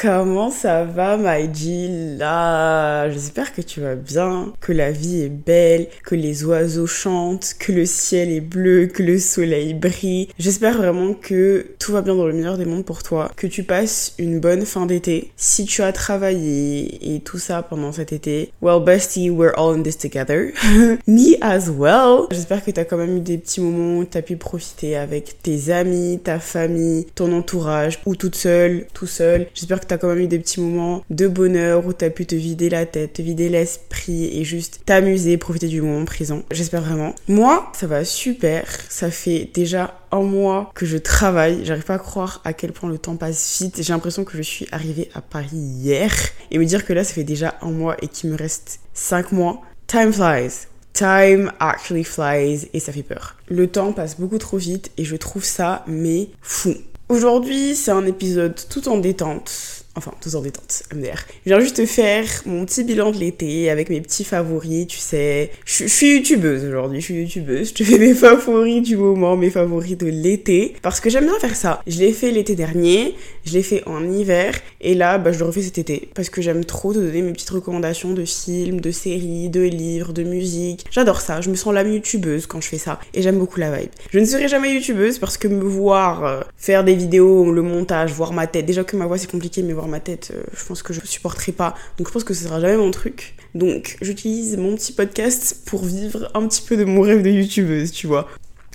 Comment ça va, my G? Là, j'espère que tu vas bien, que la vie est belle, que les oiseaux chantent, que le ciel est bleu, que le soleil brille. J'espère vraiment que tout va bien dans le meilleur des mondes pour toi, que tu passes une bonne fin d'été. Si tu as travaillé et tout ça pendant cet été, well, bestie, we're all in this together. Me as well. J'espère que tu as quand même eu des petits moments où tu as pu profiter avec tes amis, ta famille, ton entourage, ou toute seule, tout seul. J'espère que t'as quand même eu des petits moments de bonheur où t'as pu te vider la tête, te vider l'esprit et juste t'amuser, profiter du moment présent. J'espère vraiment. Moi, ça va super. Ça fait déjà un mois que je travaille. J'arrive pas à croire à quel point le temps passe vite. J'ai l'impression que je suis arrivée à Paris hier et me dire que là, ça fait déjà un mois et qu'il me reste cinq mois. Time flies. Time actually flies et ça fait peur. Le temps passe beaucoup trop vite et je trouve ça mais fou. Aujourd'hui, c'est un épisode tout en détente Enfin, tous en détente, MDR. Je viens juste te faire mon petit bilan de l'été avec mes petits favoris, tu sais. Je, suis youtubeuse aujourd'hui, je suis youtubeuse. Je te fais mes favoris du moment, mes favoris de l'été. Parce que j'aime bien faire ça. Je l'ai fait l'été dernier, je l'ai fait en hiver, et là, bah, je le refais cet été. Parce que j'aime trop te donner mes petites recommandations de films, de séries, de livres, de musique. J'adore ça, je me sens l'âme youtubeuse quand je fais ça. Et j'aime beaucoup la vibe. Je ne serai jamais youtubeuse parce que me voir euh, faire des vidéos, le montage, voir ma tête, déjà que ma voix c'est compliqué, mais ma tête, euh, je pense que je supporterai pas. Donc je pense que ce sera jamais mon truc. Donc j'utilise mon petit podcast pour vivre un petit peu de mon rêve de youtubeuse, tu vois.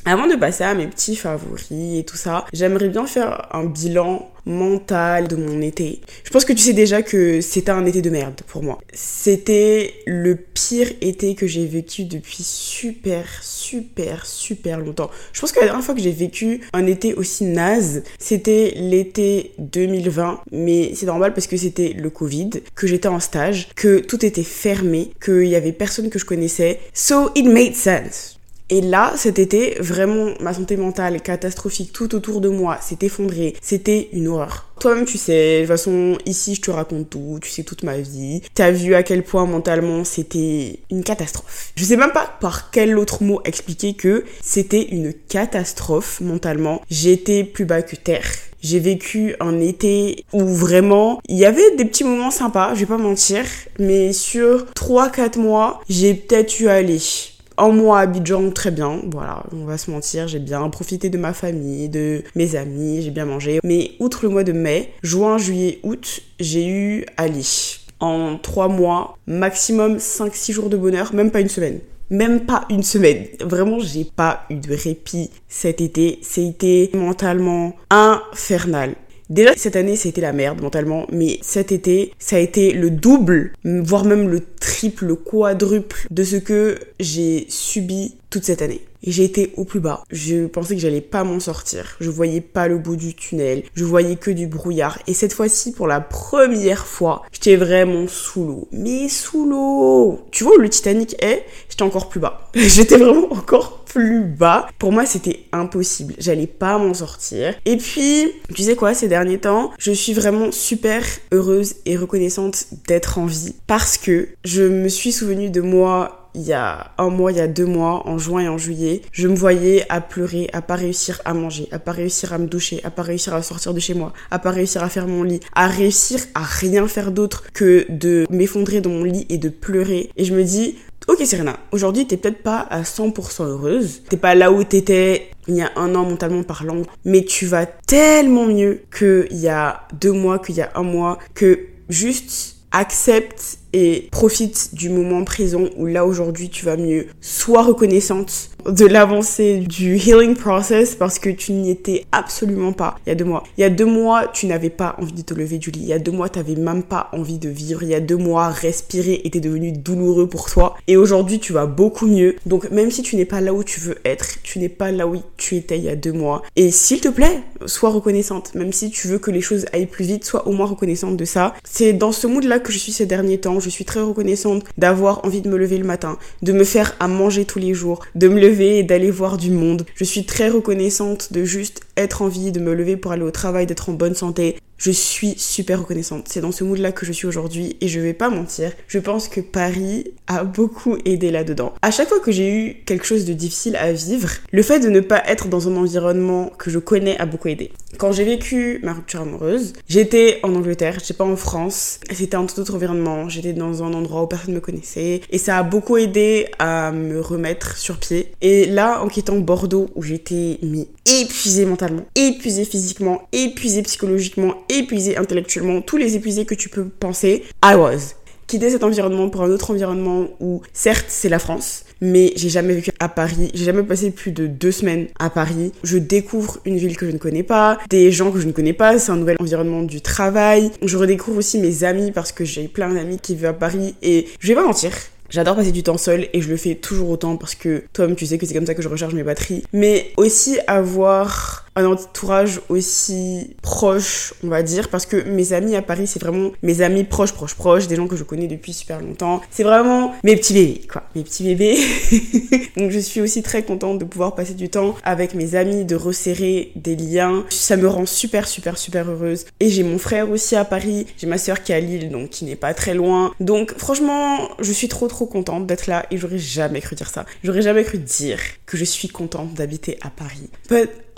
Avant de passer à mes petits favoris et tout ça, j'aimerais bien faire un bilan mental de mon été. Je pense que tu sais déjà que c'était un été de merde pour moi. C'était le pire été que j'ai vécu depuis super, super, super longtemps. Je pense que la dernière fois que j'ai vécu un été aussi naze, c'était l'été 2020. Mais c'est normal parce que c'était le Covid, que j'étais en stage, que tout était fermé, qu'il y avait personne que je connaissais. So it made sense. Et là, cet été, vraiment, ma santé mentale catastrophique tout autour de moi s'est effondrée. C'était une horreur. Toi-même, tu sais, de toute façon, ici, je te raconte tout, tu sais toute ma vie. T'as vu à quel point mentalement c'était une catastrophe. Je sais même pas par quel autre mot expliquer que c'était une catastrophe mentalement. J'étais plus bas que terre. J'ai vécu un été où vraiment il y avait des petits moments sympas, je vais pas mentir, mais sur 3-4 mois, j'ai peut-être eu à aller en mois à Abidjan, très bien, voilà, on va se mentir, j'ai bien profité de ma famille, de mes amis, j'ai bien mangé. Mais outre le mois de mai, juin, juillet, août, j'ai eu Ali. En trois mois, maximum 5-6 jours de bonheur, même pas une semaine. Même pas une semaine. Vraiment, j'ai pas eu de répit cet été. C'était mentalement infernal. Déjà, cette année, c'était la merde mentalement, mais cet été, ça a été le double, voire même le triple, le quadruple de ce que j'ai subi toute cette année et j'ai été au plus bas. Je pensais que j'allais pas m'en sortir. Je voyais pas le bout du tunnel. Je voyais que du brouillard. Et cette fois-ci, pour la première fois, j'étais vraiment sous l'eau. Mais sous l'eau Tu vois où le Titanic est J'étais encore plus bas. j'étais vraiment encore plus bas. Pour moi, c'était impossible. J'allais pas m'en sortir. Et puis, tu sais quoi, ces derniers temps, je suis vraiment super heureuse et reconnaissante d'être en vie parce que je me suis souvenue de moi il y a un mois, il y a deux mois, en juin et en juillet, je me voyais à pleurer, à pas réussir à manger, à pas réussir à me doucher, à pas réussir à sortir de chez moi, à pas réussir à faire mon lit, à réussir à rien faire d'autre que de m'effondrer dans mon lit et de pleurer. Et je me dis, Ok Serena, aujourd'hui t'es peut-être pas à 100% heureuse, t'es pas là où t'étais il y a un an mentalement parlant, mais tu vas tellement mieux qu'il y a deux mois, qu'il y a un mois, que juste accepte et profite du moment présent où là aujourd'hui tu vas mieux. Sois reconnaissante de l'avancée du healing process parce que tu n'y étais absolument pas il y a deux mois. Il y a deux mois, tu n'avais pas envie de te lever du lit. Il y a deux mois, tu n'avais même pas envie de vivre. Il y a deux mois, respirer était devenu douloureux pour toi. Et aujourd'hui, tu vas beaucoup mieux. Donc même si tu n'es pas là où tu veux être, tu n'es pas là où tu étais il y a deux mois. Et s'il te plaît, sois reconnaissante. Même si tu veux que les choses aillent plus vite, sois au moins reconnaissante de ça. C'est dans ce mood-là que je suis ces derniers temps. Je suis très reconnaissante d'avoir envie de me lever le matin, de me faire à manger tous les jours, de me lever et d'aller voir du monde. Je suis très reconnaissante de juste être envie de me lever pour aller au travail, d'être en bonne santé. Je suis super reconnaissante. C'est dans ce mood-là que je suis aujourd'hui et je vais pas mentir. Je pense que Paris a beaucoup aidé là-dedans. À chaque fois que j'ai eu quelque chose de difficile à vivre, le fait de ne pas être dans un environnement que je connais a beaucoup aidé. Quand j'ai vécu ma rupture amoureuse, j'étais en Angleterre, j'étais pas en France. C'était un tout autre environnement. J'étais dans un endroit où personne me connaissait et ça a beaucoup aidé à me remettre sur pied. Et là, en quittant Bordeaux où j'étais mis épuisée mentalement, épuisée physiquement, épuisée psychologiquement, épuisée intellectuellement, tous les épuisés que tu peux penser, I was. Quitter cet environnement pour un autre environnement où, certes, c'est la France, mais j'ai jamais vécu à Paris, j'ai jamais passé plus de deux semaines à Paris. Je découvre une ville que je ne connais pas, des gens que je ne connais pas, c'est un nouvel environnement du travail. Je redécouvre aussi mes amis parce que j'ai plein d'amis qui vivent à Paris et je vais pas mentir, J'adore passer du temps seul et je le fais toujours autant parce que toi-même tu sais que c'est comme ça que je recharge mes batteries. Mais aussi avoir un entourage aussi proche, on va dire, parce que mes amis à Paris, c'est vraiment mes amis proches, proches, proches, des gens que je connais depuis super longtemps. C'est vraiment mes petits bébés, quoi. Mes petits bébés. Donc je suis aussi très contente de pouvoir passer du temps avec mes amis, de resserrer des liens. Ça me rend super, super, super heureuse. Et j'ai mon frère aussi à Paris, j'ai ma soeur qui est à Lille, donc qui n'est pas très loin. Donc franchement, je suis trop, trop contente d'être là et j'aurais jamais cru dire ça. J'aurais jamais cru dire que je suis contente d'habiter à Paris.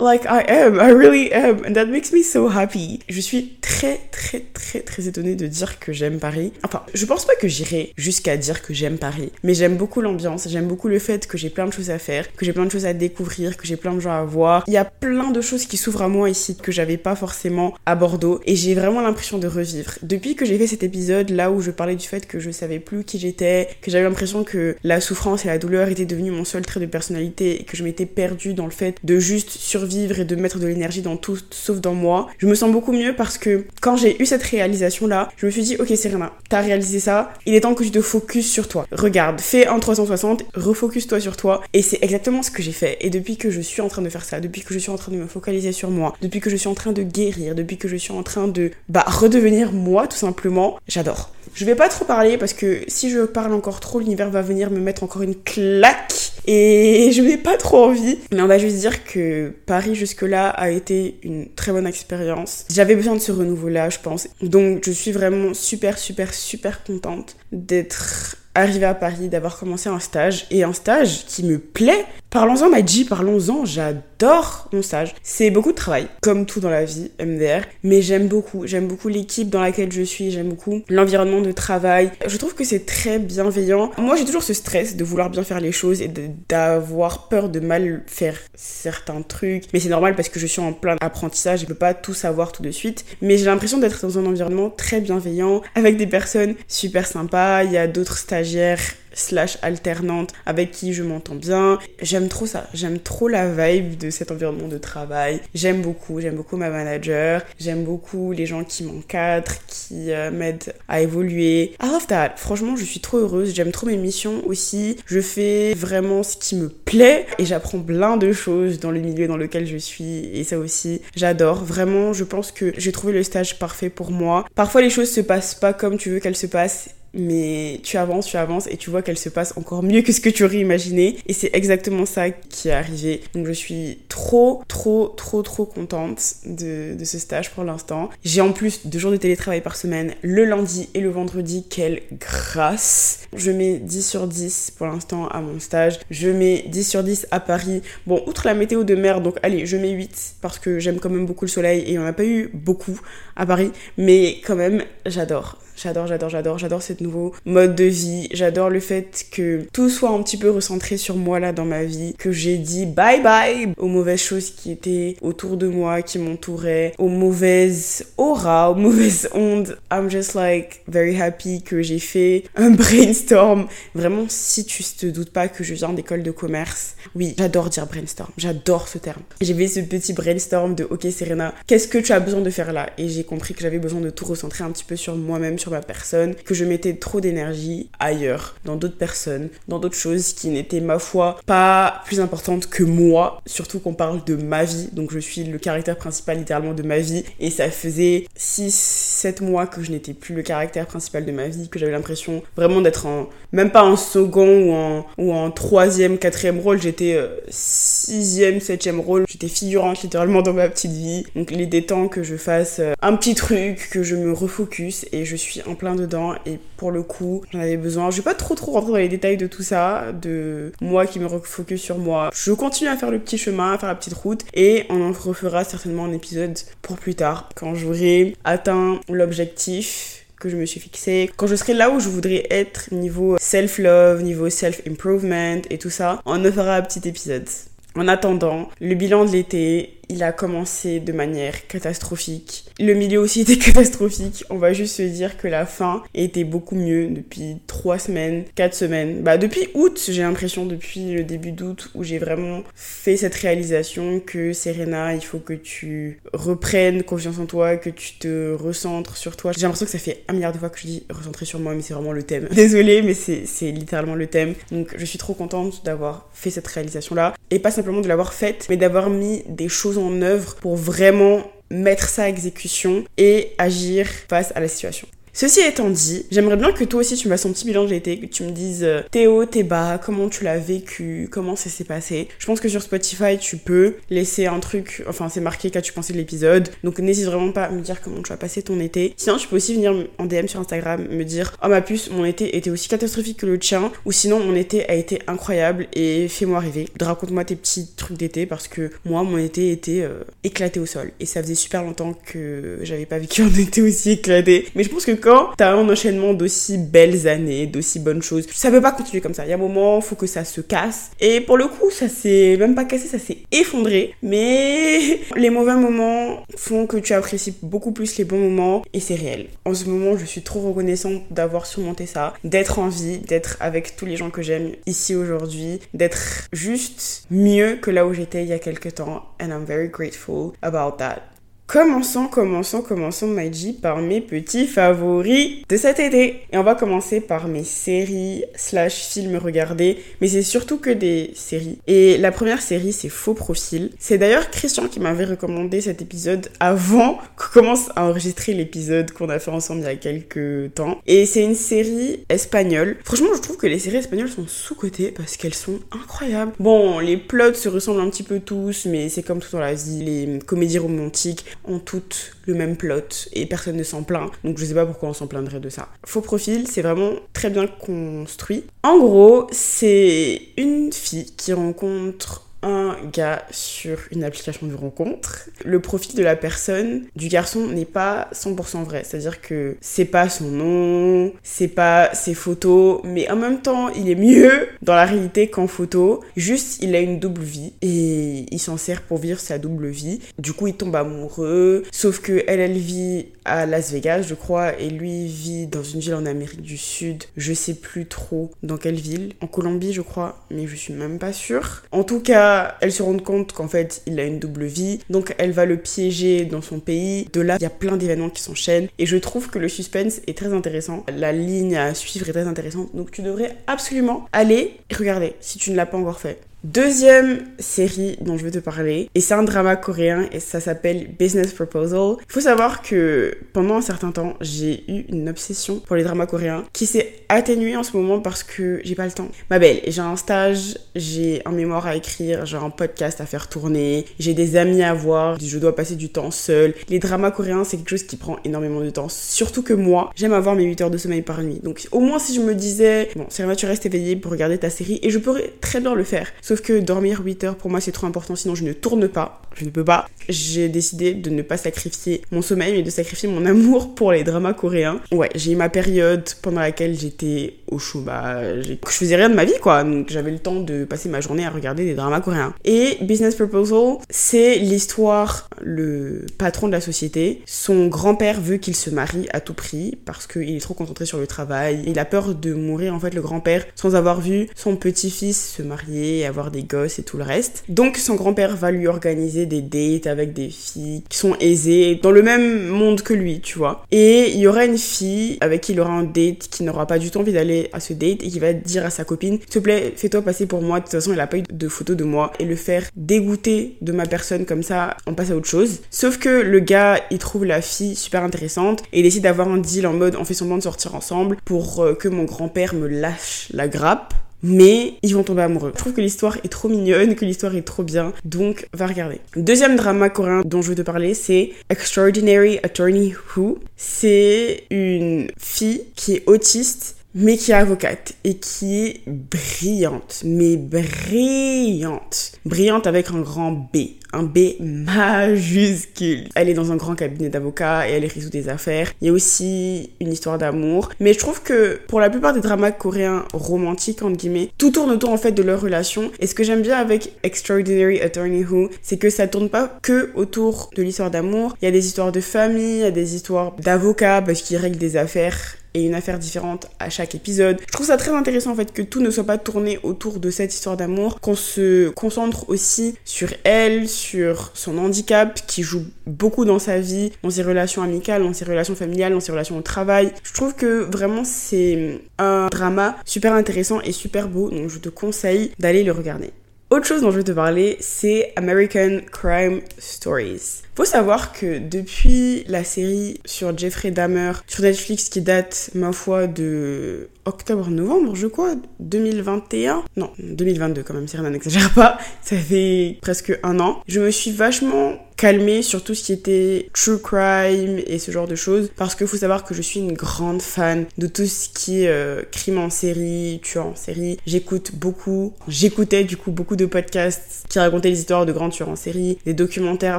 Like I am, I really am, and that makes me so happy. Je suis très très très très étonnée de dire que j'aime Paris. Enfin, je pense pas que j'irai jusqu'à dire que j'aime Paris, mais j'aime beaucoup l'ambiance, j'aime beaucoup le fait que j'ai plein de choses à faire, que j'ai plein de choses à découvrir, que j'ai plein de gens à voir. Il y a plein de choses qui s'ouvrent à moi ici que j'avais pas forcément à Bordeaux et j'ai vraiment l'impression de revivre. Depuis que j'ai fait cet épisode là où je parlais du fait que je savais plus qui j'étais, que j'avais l'impression que la souffrance et la douleur étaient devenus mon seul trait de personnalité et que je m'étais perdue dans le fait de juste survivre et de mettre de l'énergie dans tout sauf dans moi, je me sens beaucoup mieux parce que quand j'ai eu cette réalisation là, je me suis dit ok Serena, t'as réalisé ça, il est temps que tu te focus sur toi. Regarde, fais un 360, refocus toi sur toi et c'est exactement ce que j'ai fait. Et depuis que je suis en train de faire ça, depuis que je suis en train de me focaliser sur moi, depuis que je suis en train de guérir, depuis que je suis en train de bah redevenir moi tout simplement, j'adore. Je vais pas trop parler parce que si je parle encore trop, l'univers va venir me mettre encore une claque et je n'ai pas trop envie. Mais on va juste dire que Paris jusque-là a été une très bonne expérience. J'avais besoin de ce renouveau-là, je pense. Donc je suis vraiment super, super, super contente d'être arrivée à Paris, d'avoir commencé un stage. Et un stage qui me plaît. Parlons-en, Maji, parlons-en. J'adore mon stage. C'est beaucoup de travail, comme tout dans la vie, MDR. Mais j'aime beaucoup. J'aime beaucoup l'équipe dans laquelle je suis. J'aime beaucoup l'environnement de travail. Je trouve que c'est très bienveillant. Moi, j'ai toujours ce stress de vouloir bien faire les choses et d'avoir peur de mal faire certains trucs. Mais c'est normal parce que je suis en plein apprentissage. Je peux pas tout savoir tout de suite. Mais j'ai l'impression d'être dans un environnement très bienveillant avec des personnes super sympas. Il y a d'autres stagiaires slash alternante avec qui je m'entends bien. J'aime trop ça. J'aime trop la vibe de cet environnement de travail. J'aime beaucoup. J'aime beaucoup ma manager. J'aime beaucoup les gens qui m'encadrent, qui euh, m'aident à évoluer. I love. Franchement, je suis trop heureuse. J'aime trop mes missions aussi. Je fais vraiment ce qui me plaît et j'apprends plein de choses dans le milieu dans lequel je suis et ça aussi, j'adore. Vraiment, je pense que j'ai trouvé le stage parfait pour moi. Parfois, les choses se passent pas comme tu veux qu'elles se passent mais tu avances, tu avances et tu vois qu'elle se passe encore mieux que ce que tu aurais imaginé. Et c'est exactement ça qui est arrivé. Donc je suis trop, trop, trop, trop contente de, ce stage pour l'instant. J'ai en plus deux jours de télétravail par semaine, le lundi et le vendredi. Quelle grâce! Je mets 10 sur 10 pour l'instant à mon stage. Je mets 10 sur 10 à Paris. Bon, outre la météo de merde, donc allez, je mets 8 parce que j'aime quand même beaucoup le soleil et on n'a pas eu beaucoup à Paris. Mais quand même, j'adore. J'adore, j'adore, j'adore, j'adore ce nouveau mode de vie. J'adore le fait que tout soit un petit peu recentré sur moi là dans ma vie. Que j'ai dit bye bye aux mauvaises choses qui étaient autour de moi, qui m'entouraient, aux mauvaises auras, aux mauvaises ondes. I'm just like very happy que j'ai fait un brainstorm. Vraiment, si tu te doutes pas que je viens d'école de commerce, oui, j'adore dire brainstorm. J'adore ce terme. J'ai fait ce petit brainstorm de ok Serena, qu'est-ce que tu as besoin de faire là? Et j'ai compris que j'avais besoin de tout recentrer un petit peu sur moi-même, ma personne, que je mettais trop d'énergie ailleurs, dans d'autres personnes, dans d'autres choses qui n'étaient, ma foi, pas plus importantes que moi, surtout qu'on parle de ma vie, donc je suis le caractère principal littéralement de ma vie, et ça faisait 6-7 mois que je n'étais plus le caractère principal de ma vie, que j'avais l'impression vraiment d'être en, même pas en second ou en, ou en troisième, quatrième rôle, j'étais euh, sixième, septième rôle, j'étais figurante littéralement dans ma petite vie, donc il est temps que je fasse euh, un petit truc, que je me refocus, et je suis en plein dedans, et pour le coup, j'en avais besoin. Je vais pas trop trop rentrer dans les détails de tout ça, de moi qui me refocus sur moi. Je continue à faire le petit chemin, à faire la petite route, et on en refera certainement un épisode pour plus tard, quand j'aurai atteint l'objectif que je me suis fixé, quand je serai là où je voudrais être niveau self-love, niveau self-improvement et tout ça, on en fera un petit épisode. En attendant, le bilan de l'été, il a commencé de manière catastrophique. Le milieu aussi était catastrophique. On va juste se dire que la fin était beaucoup mieux depuis trois semaines, quatre semaines. Bah, depuis août, j'ai l'impression, depuis le début d'août, où j'ai vraiment fait cette réalisation que Serena, il faut que tu reprennes confiance en toi, que tu te recentres sur toi. J'ai l'impression que ça fait un milliard de fois que je dis recentrer sur moi, mais c'est vraiment le thème. Désolée, mais c'est littéralement le thème. Donc, je suis trop contente d'avoir fait cette réalisation-là. Et pas simplement de l'avoir faite, mais d'avoir mis des choses en œuvre pour vraiment mettre ça à exécution et agir face à la situation. Ceci étant dit, j'aimerais bien que toi aussi tu me fasses ton petit bilan de l'été, que tu me dises euh, tes hauts, tes bas, comment tu l'as vécu, comment ça s'est passé. Je pense que sur Spotify, tu peux laisser un truc, enfin c'est marqué qu'as-tu pensé de l'épisode. Donc n'hésite vraiment pas à me dire comment tu as passé ton été. Sinon, tu peux aussi venir en DM sur Instagram me dire "Oh ma puce, mon été était aussi catastrophique que le tien" ou sinon mon été a été incroyable et fais-moi rêver. Raconte-moi tes petits trucs d'été parce que moi mon été était euh, éclaté au sol et ça faisait super longtemps que j'avais pas vécu un été aussi éclaté. Mais je pense que t'as un enchaînement d'aussi belles années, d'aussi bonnes choses, ça peut pas continuer comme ça. Il y a un moment, faut que ça se casse. Et pour le coup, ça s'est même pas cassé, ça s'est effondré. Mais les mauvais moments font que tu apprécies beaucoup plus les bons moments et c'est réel. En ce moment, je suis trop reconnaissante d'avoir surmonté ça, d'être en vie, d'être avec tous les gens que j'aime ici aujourd'hui, d'être juste mieux que là où j'étais il y a quelques temps. And I'm very grateful about that. Commençons, commençons, commençons, Maiji, par mes petits favoris de cet été. Et on va commencer par mes séries slash films regardés, mais c'est surtout que des séries. Et la première série, c'est Faux Profil. C'est d'ailleurs Christian qui m'avait recommandé cet épisode avant qu'on commence à enregistrer l'épisode qu'on a fait ensemble il y a quelques temps. Et c'est une série espagnole. Franchement, je trouve que les séries espagnoles sont sous-cotées parce qu'elles sont incroyables. Bon, les plots se ressemblent un petit peu tous, mais c'est comme tout dans la vie, les comédies romantiques ont toutes le même plot et personne ne s'en plaint. Donc je sais pas pourquoi on s'en plaindrait de ça. Faux profil, c'est vraiment très bien construit. En gros, c'est une fille qui rencontre un gars sur une application de rencontre, le profil de la personne, du garçon, n'est pas 100% vrai. C'est-à-dire que c'est pas son nom, c'est pas ses photos, mais en même temps, il est mieux dans la réalité qu'en photo. Juste, il a une double vie et il s'en sert pour vivre sa double vie. Du coup, il tombe amoureux, sauf que elle, elle vit à Las Vegas, je crois, et lui vit dans une ville en Amérique du Sud. Je sais plus trop dans quelle ville. En Colombie, je crois, mais je suis même pas sûre. En tout cas, elle se rend compte qu'en fait, il a une double vie. Donc, elle va le piéger dans son pays. De là, il y a plein d'événements qui s'enchaînent. Et je trouve que le suspense est très intéressant. La ligne à suivre est très intéressante. Donc, tu devrais absolument aller regarder si tu ne l'as pas encore fait. Deuxième série dont je veux te parler, et c'est un drama coréen et ça s'appelle Business Proposal. Il faut savoir que pendant un certain temps, j'ai eu une obsession pour les dramas coréens qui s'est atténuée en ce moment parce que j'ai pas le temps. Ma belle, j'ai un stage, j'ai un mémoire à écrire, j'ai un podcast à faire tourner, j'ai des amis à voir, je dois passer du temps seul. Les dramas coréens, c'est quelque chose qui prend énormément de temps. Surtout que moi, j'aime avoir mes 8 heures de sommeil par nuit. Donc au moins si je me disais, bon, vrai, tu restes éveillé pour regarder ta série et je pourrais très bien le faire. Sauf que dormir 8 heures pour moi c'est trop important, sinon je ne tourne pas, je ne peux pas. J'ai décidé de ne pas sacrifier mon sommeil, mais de sacrifier mon amour pour les dramas coréens. Ouais, j'ai eu ma période pendant laquelle j'étais au chômage, je faisais rien de ma vie quoi, donc j'avais le temps de passer ma journée à regarder des dramas coréens. Et Business Proposal, c'est l'histoire, le patron de la société, son grand-père veut qu'il se marie à tout prix parce qu'il est trop concentré sur le travail. Il a peur de mourir en fait le grand-père sans avoir vu son petit-fils se marier, avoir des gosses et tout le reste. Donc son grand-père va lui organiser des dates avec des filles qui sont aisées, dans le même monde que lui, tu vois. Et il y aura une fille avec qui il aura un date, qui n'aura pas du tout envie d'aller à ce date et qui va dire à sa copine, s'il te plaît, fais-toi passer pour moi. De toute façon, il a pas eu de photos de moi. Et le faire dégoûter de ma personne comme ça, on passe à autre chose. Sauf que le gars, il trouve la fille super intéressante et décide d'avoir un deal en mode on fait semblant de sortir ensemble pour euh, que mon grand-père me lâche la grappe mais ils vont tomber amoureux. Je trouve que l'histoire est trop mignonne, que l'histoire est trop bien, donc va regarder. Deuxième drama coréen dont je veux te parler, c'est Extraordinary Attorney Who. C'est une fille qui est autiste mais qui est avocate et qui est brillante, mais brillante. Brillante avec un grand B, un B majuscule. Elle est dans un grand cabinet d'avocats et elle résout des affaires. Il y a aussi une histoire d'amour, mais je trouve que pour la plupart des dramas coréens romantiques, entre guillemets, tout tourne autour en fait de leur relation. Et ce que j'aime bien avec Extraordinary Attorney Who, c'est que ça tourne pas que autour de l'histoire d'amour. Il y a des histoires de famille, il y a des histoires d'avocats parce qu'ils règlent des affaires et une affaire différente à chaque épisode. Je trouve ça très intéressant en fait que tout ne soit pas tourné autour de cette histoire d'amour, qu'on se concentre aussi sur elle, sur son handicap qui joue beaucoup dans sa vie, dans ses relations amicales, dans ses relations familiales, dans ses relations au travail. Je trouve que vraiment c'est un drama super intéressant et super beau, donc je te conseille d'aller le regarder. Autre chose dont je vais te parler, c'est American Crime Stories. Faut savoir que depuis la série sur Jeffrey Dahmer sur Netflix qui date, ma foi, de octobre-novembre, je crois, 2021. Non, 2022 quand même, si rien n'exagère pas. Ça fait presque un an. Je me suis vachement calmée sur tout ce qui était true crime et ce genre de choses parce qu'il faut savoir que je suis une grande fan de tout ce qui est euh, crime en série, tueur en série. J'écoute beaucoup, j'écoutais du coup beaucoup de podcasts qui racontaient les histoires de grands tueurs en série, des documentaires.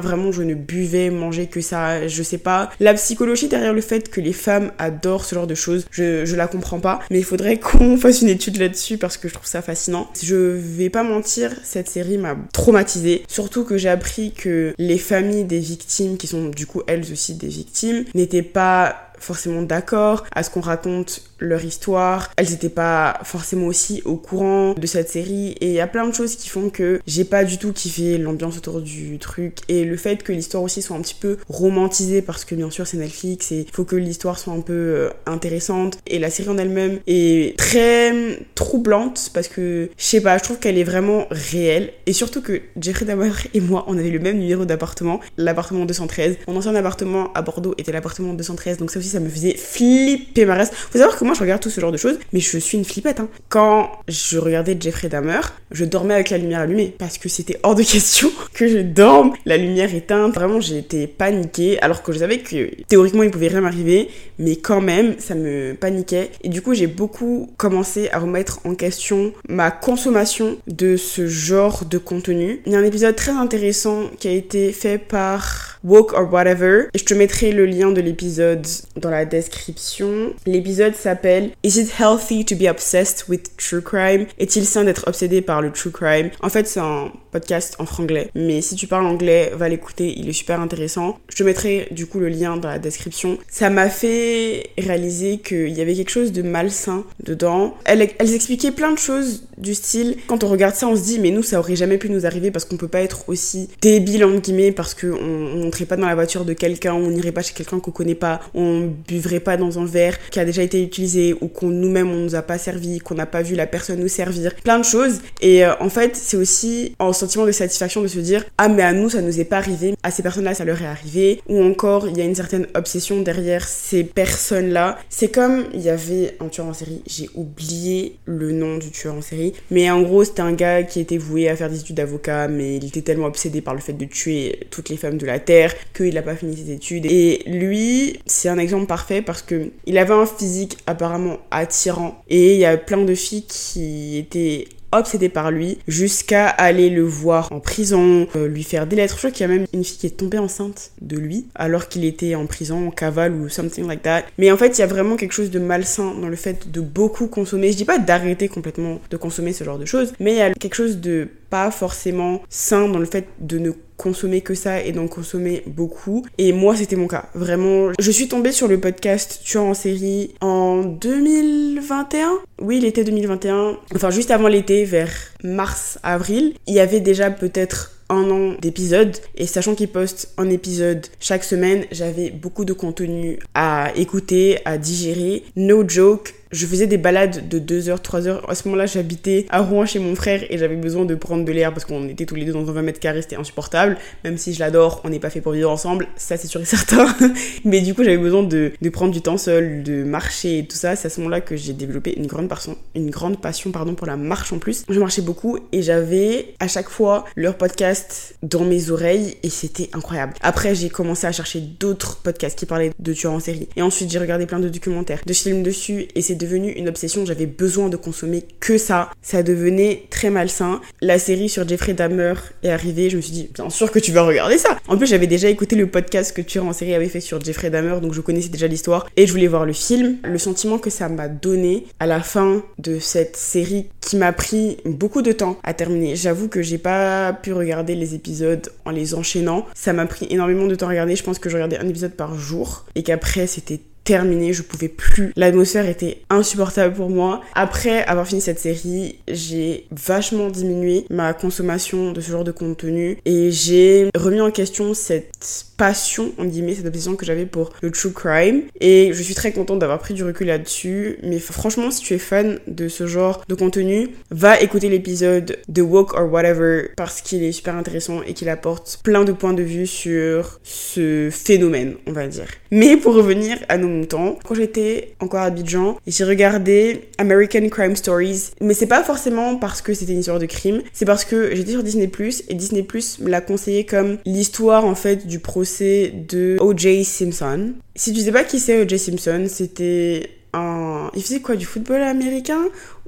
Vraiment, je ne buvais, mangeais que ça. Je sais pas. La psychologie derrière le fait que les femmes adorent ce genre de choses, je, je la comprends pas. Mais il faudrait qu'on fasse une étude là-dessus parce que je trouve ça fascinant. Je vais pas mentir, cette série m'a traumatisée. Surtout que j'ai appris que les des victimes, qui sont du coup elles aussi des victimes, n'étaient pas forcément d'accord à ce qu'on raconte leur histoire. Elles n'étaient pas forcément aussi au courant de cette série et il y a plein de choses qui font que j'ai pas du tout kiffé l'ambiance autour du truc et le fait que l'histoire aussi soit un petit peu romantisée parce que bien sûr c'est Netflix et il faut que l'histoire soit un peu euh, intéressante et la série en elle-même est très troublante parce que je sais pas, je trouve qu'elle est vraiment réelle et surtout que Jeffrey Dahmer et moi on avait le même numéro d'appartement, l'appartement 213. Mon ancien appartement à Bordeaux était l'appartement 213 donc ça aussi ça me faisait flipper ma race. Faut savoir que je regarde tout ce genre de choses, mais je suis une flippette. Hein. Quand je regardais Jeffrey Dahmer, je dormais avec la lumière allumée parce que c'était hors de question que je dorme la lumière éteinte. Vraiment, été paniquée alors que je savais que théoriquement il pouvait rien m'arriver, mais quand même ça me paniquait. Et du coup, j'ai beaucoup commencé à remettre en question ma consommation de ce genre de contenu. Il y a un épisode très intéressant qui a été fait par Woke or Whatever. Et je te mettrai le lien de l'épisode dans la description. L'épisode s'appelle Is it healthy to be obsessed with true crime? Est-il sain d'être obsédé par le true crime? En fait, c'est un podcast en franglais. Mais si tu parles anglais, va l'écouter, il est super intéressant. Je te mettrai du coup le lien dans la description. Ça m'a fait réaliser qu'il y avait quelque chose de malsain dedans. Elles, expliquaient plein de choses du style, quand on regarde ça, on se dit, mais nous, ça aurait jamais pu nous arriver parce qu'on peut pas être aussi débile, entre guillemets, parce qu'on on montrait pas dans la voiture de quelqu'un, on n'irait pas chez quelqu'un qu'on connaît pas, on buvrait pas dans un verre qui a déjà été utilisé ou qu'on nous-mêmes on nous a pas servi, qu'on n'a pas vu la personne nous servir, plein de choses. Et euh, en fait, c'est aussi un sentiment de satisfaction de se dire, ah mais à nous, ça nous est pas arrivé, à ces personnes-là, ça leur est arrivé, ou encore, il y a une certaine obsession derrière ces personnes-là. C'est comme, il y avait un tueur en série, j'ai oublié le nom du tueur en série, mais en gros, c'était un gars qui était voué à faire des études d'avocat, mais il était tellement obsédé par le fait de tuer toutes les femmes de la Terre qu'il n'a pas fini ses études. Et lui, c'est un exemple parfait parce que il avait un physique apparemment attirant. Et il y a plein de filles qui étaient obsédé par lui jusqu'à aller le voir en prison, euh, lui faire des lettres. Je crois qu'il y a même une fille qui est tombée enceinte de lui alors qu'il était en prison, en cavale ou something like that. Mais en fait, il y a vraiment quelque chose de malsain dans le fait de beaucoup consommer. Je dis pas d'arrêter complètement de consommer ce genre de choses, mais il y a quelque chose de pas forcément sain dans le fait de ne consommer que ça et d'en consommer beaucoup. Et moi, c'était mon cas. Vraiment, je suis tombée sur le podcast Tueur en série en 2021. Oui, l'été 2021. Enfin, juste avant l'été, vers mars-avril. Il y avait déjà peut-être un an d'épisodes et sachant qu'ils postent un épisode chaque semaine, j'avais beaucoup de contenu à écouter, à digérer. No joke, je faisais des balades de 2 heures, 3 heures. À ce moment-là, j'habitais à Rouen chez mon frère et j'avais besoin de prendre de l'air parce qu'on était tous les deux dans un 20 mètres carrés, c'était insupportable. Même si je l'adore, on n'est pas fait pour vivre ensemble, ça c'est sûr et certain. Mais du coup, j'avais besoin de, prendre du temps seul, de marcher et tout ça. C'est à ce moment-là que j'ai développé une grande, passion, une grande passion pardon, pour la marche en plus. Je marchais beaucoup et j'avais à chaque fois leur podcast dans mes oreilles et c'était incroyable. Après, j'ai commencé à chercher d'autres podcasts qui parlaient de tueurs en série. Et ensuite, j'ai regardé plein de documentaires, de films dessus et c'est devenu une obsession. J'avais besoin de consommer que ça. Ça devenait très malsain. La série sur Jeffrey Dahmer est arrivée. Je me suis dit, bien sûr que tu vas regarder ça. En plus, j'avais déjà écouté le podcast que tu en série avait fait sur Jeffrey Dahmer, donc je connaissais déjà l'histoire et je voulais voir le film. Le sentiment que ça m'a donné à la fin de cette série qui m'a pris beaucoup de temps à terminer. J'avoue que j'ai pas pu regarder les épisodes en les enchaînant. Ça m'a pris énormément de temps à regarder. Je pense que je regardais un épisode par jour et qu'après c'était terminé, je pouvais plus. L'atmosphère était insupportable pour moi. Après avoir fini cette série, j'ai vachement diminué ma consommation de ce genre de contenu et j'ai remis en question cette passion, en guillemets, cette obsession que j'avais pour le true crime. Et je suis très contente d'avoir pris du recul là-dessus. Mais franchement, si tu es fan de ce genre de contenu, va écouter l'épisode de Woke or Whatever parce qu'il est super intéressant et qu'il apporte plein de points de vue sur ce phénomène, on va dire. Mais pour revenir à nos quand j'étais encore à Abidjan, j'ai regardé American Crime Stories. Mais c'est pas forcément parce que c'était une histoire de crime, c'est parce que j'étais sur Disney Plus et Disney Plus me l'a conseillé comme l'histoire en fait du procès de O.J. Simpson. Si tu sais pas qui c'est O.J. Simpson, c'était un... Il faisait quoi Du football américain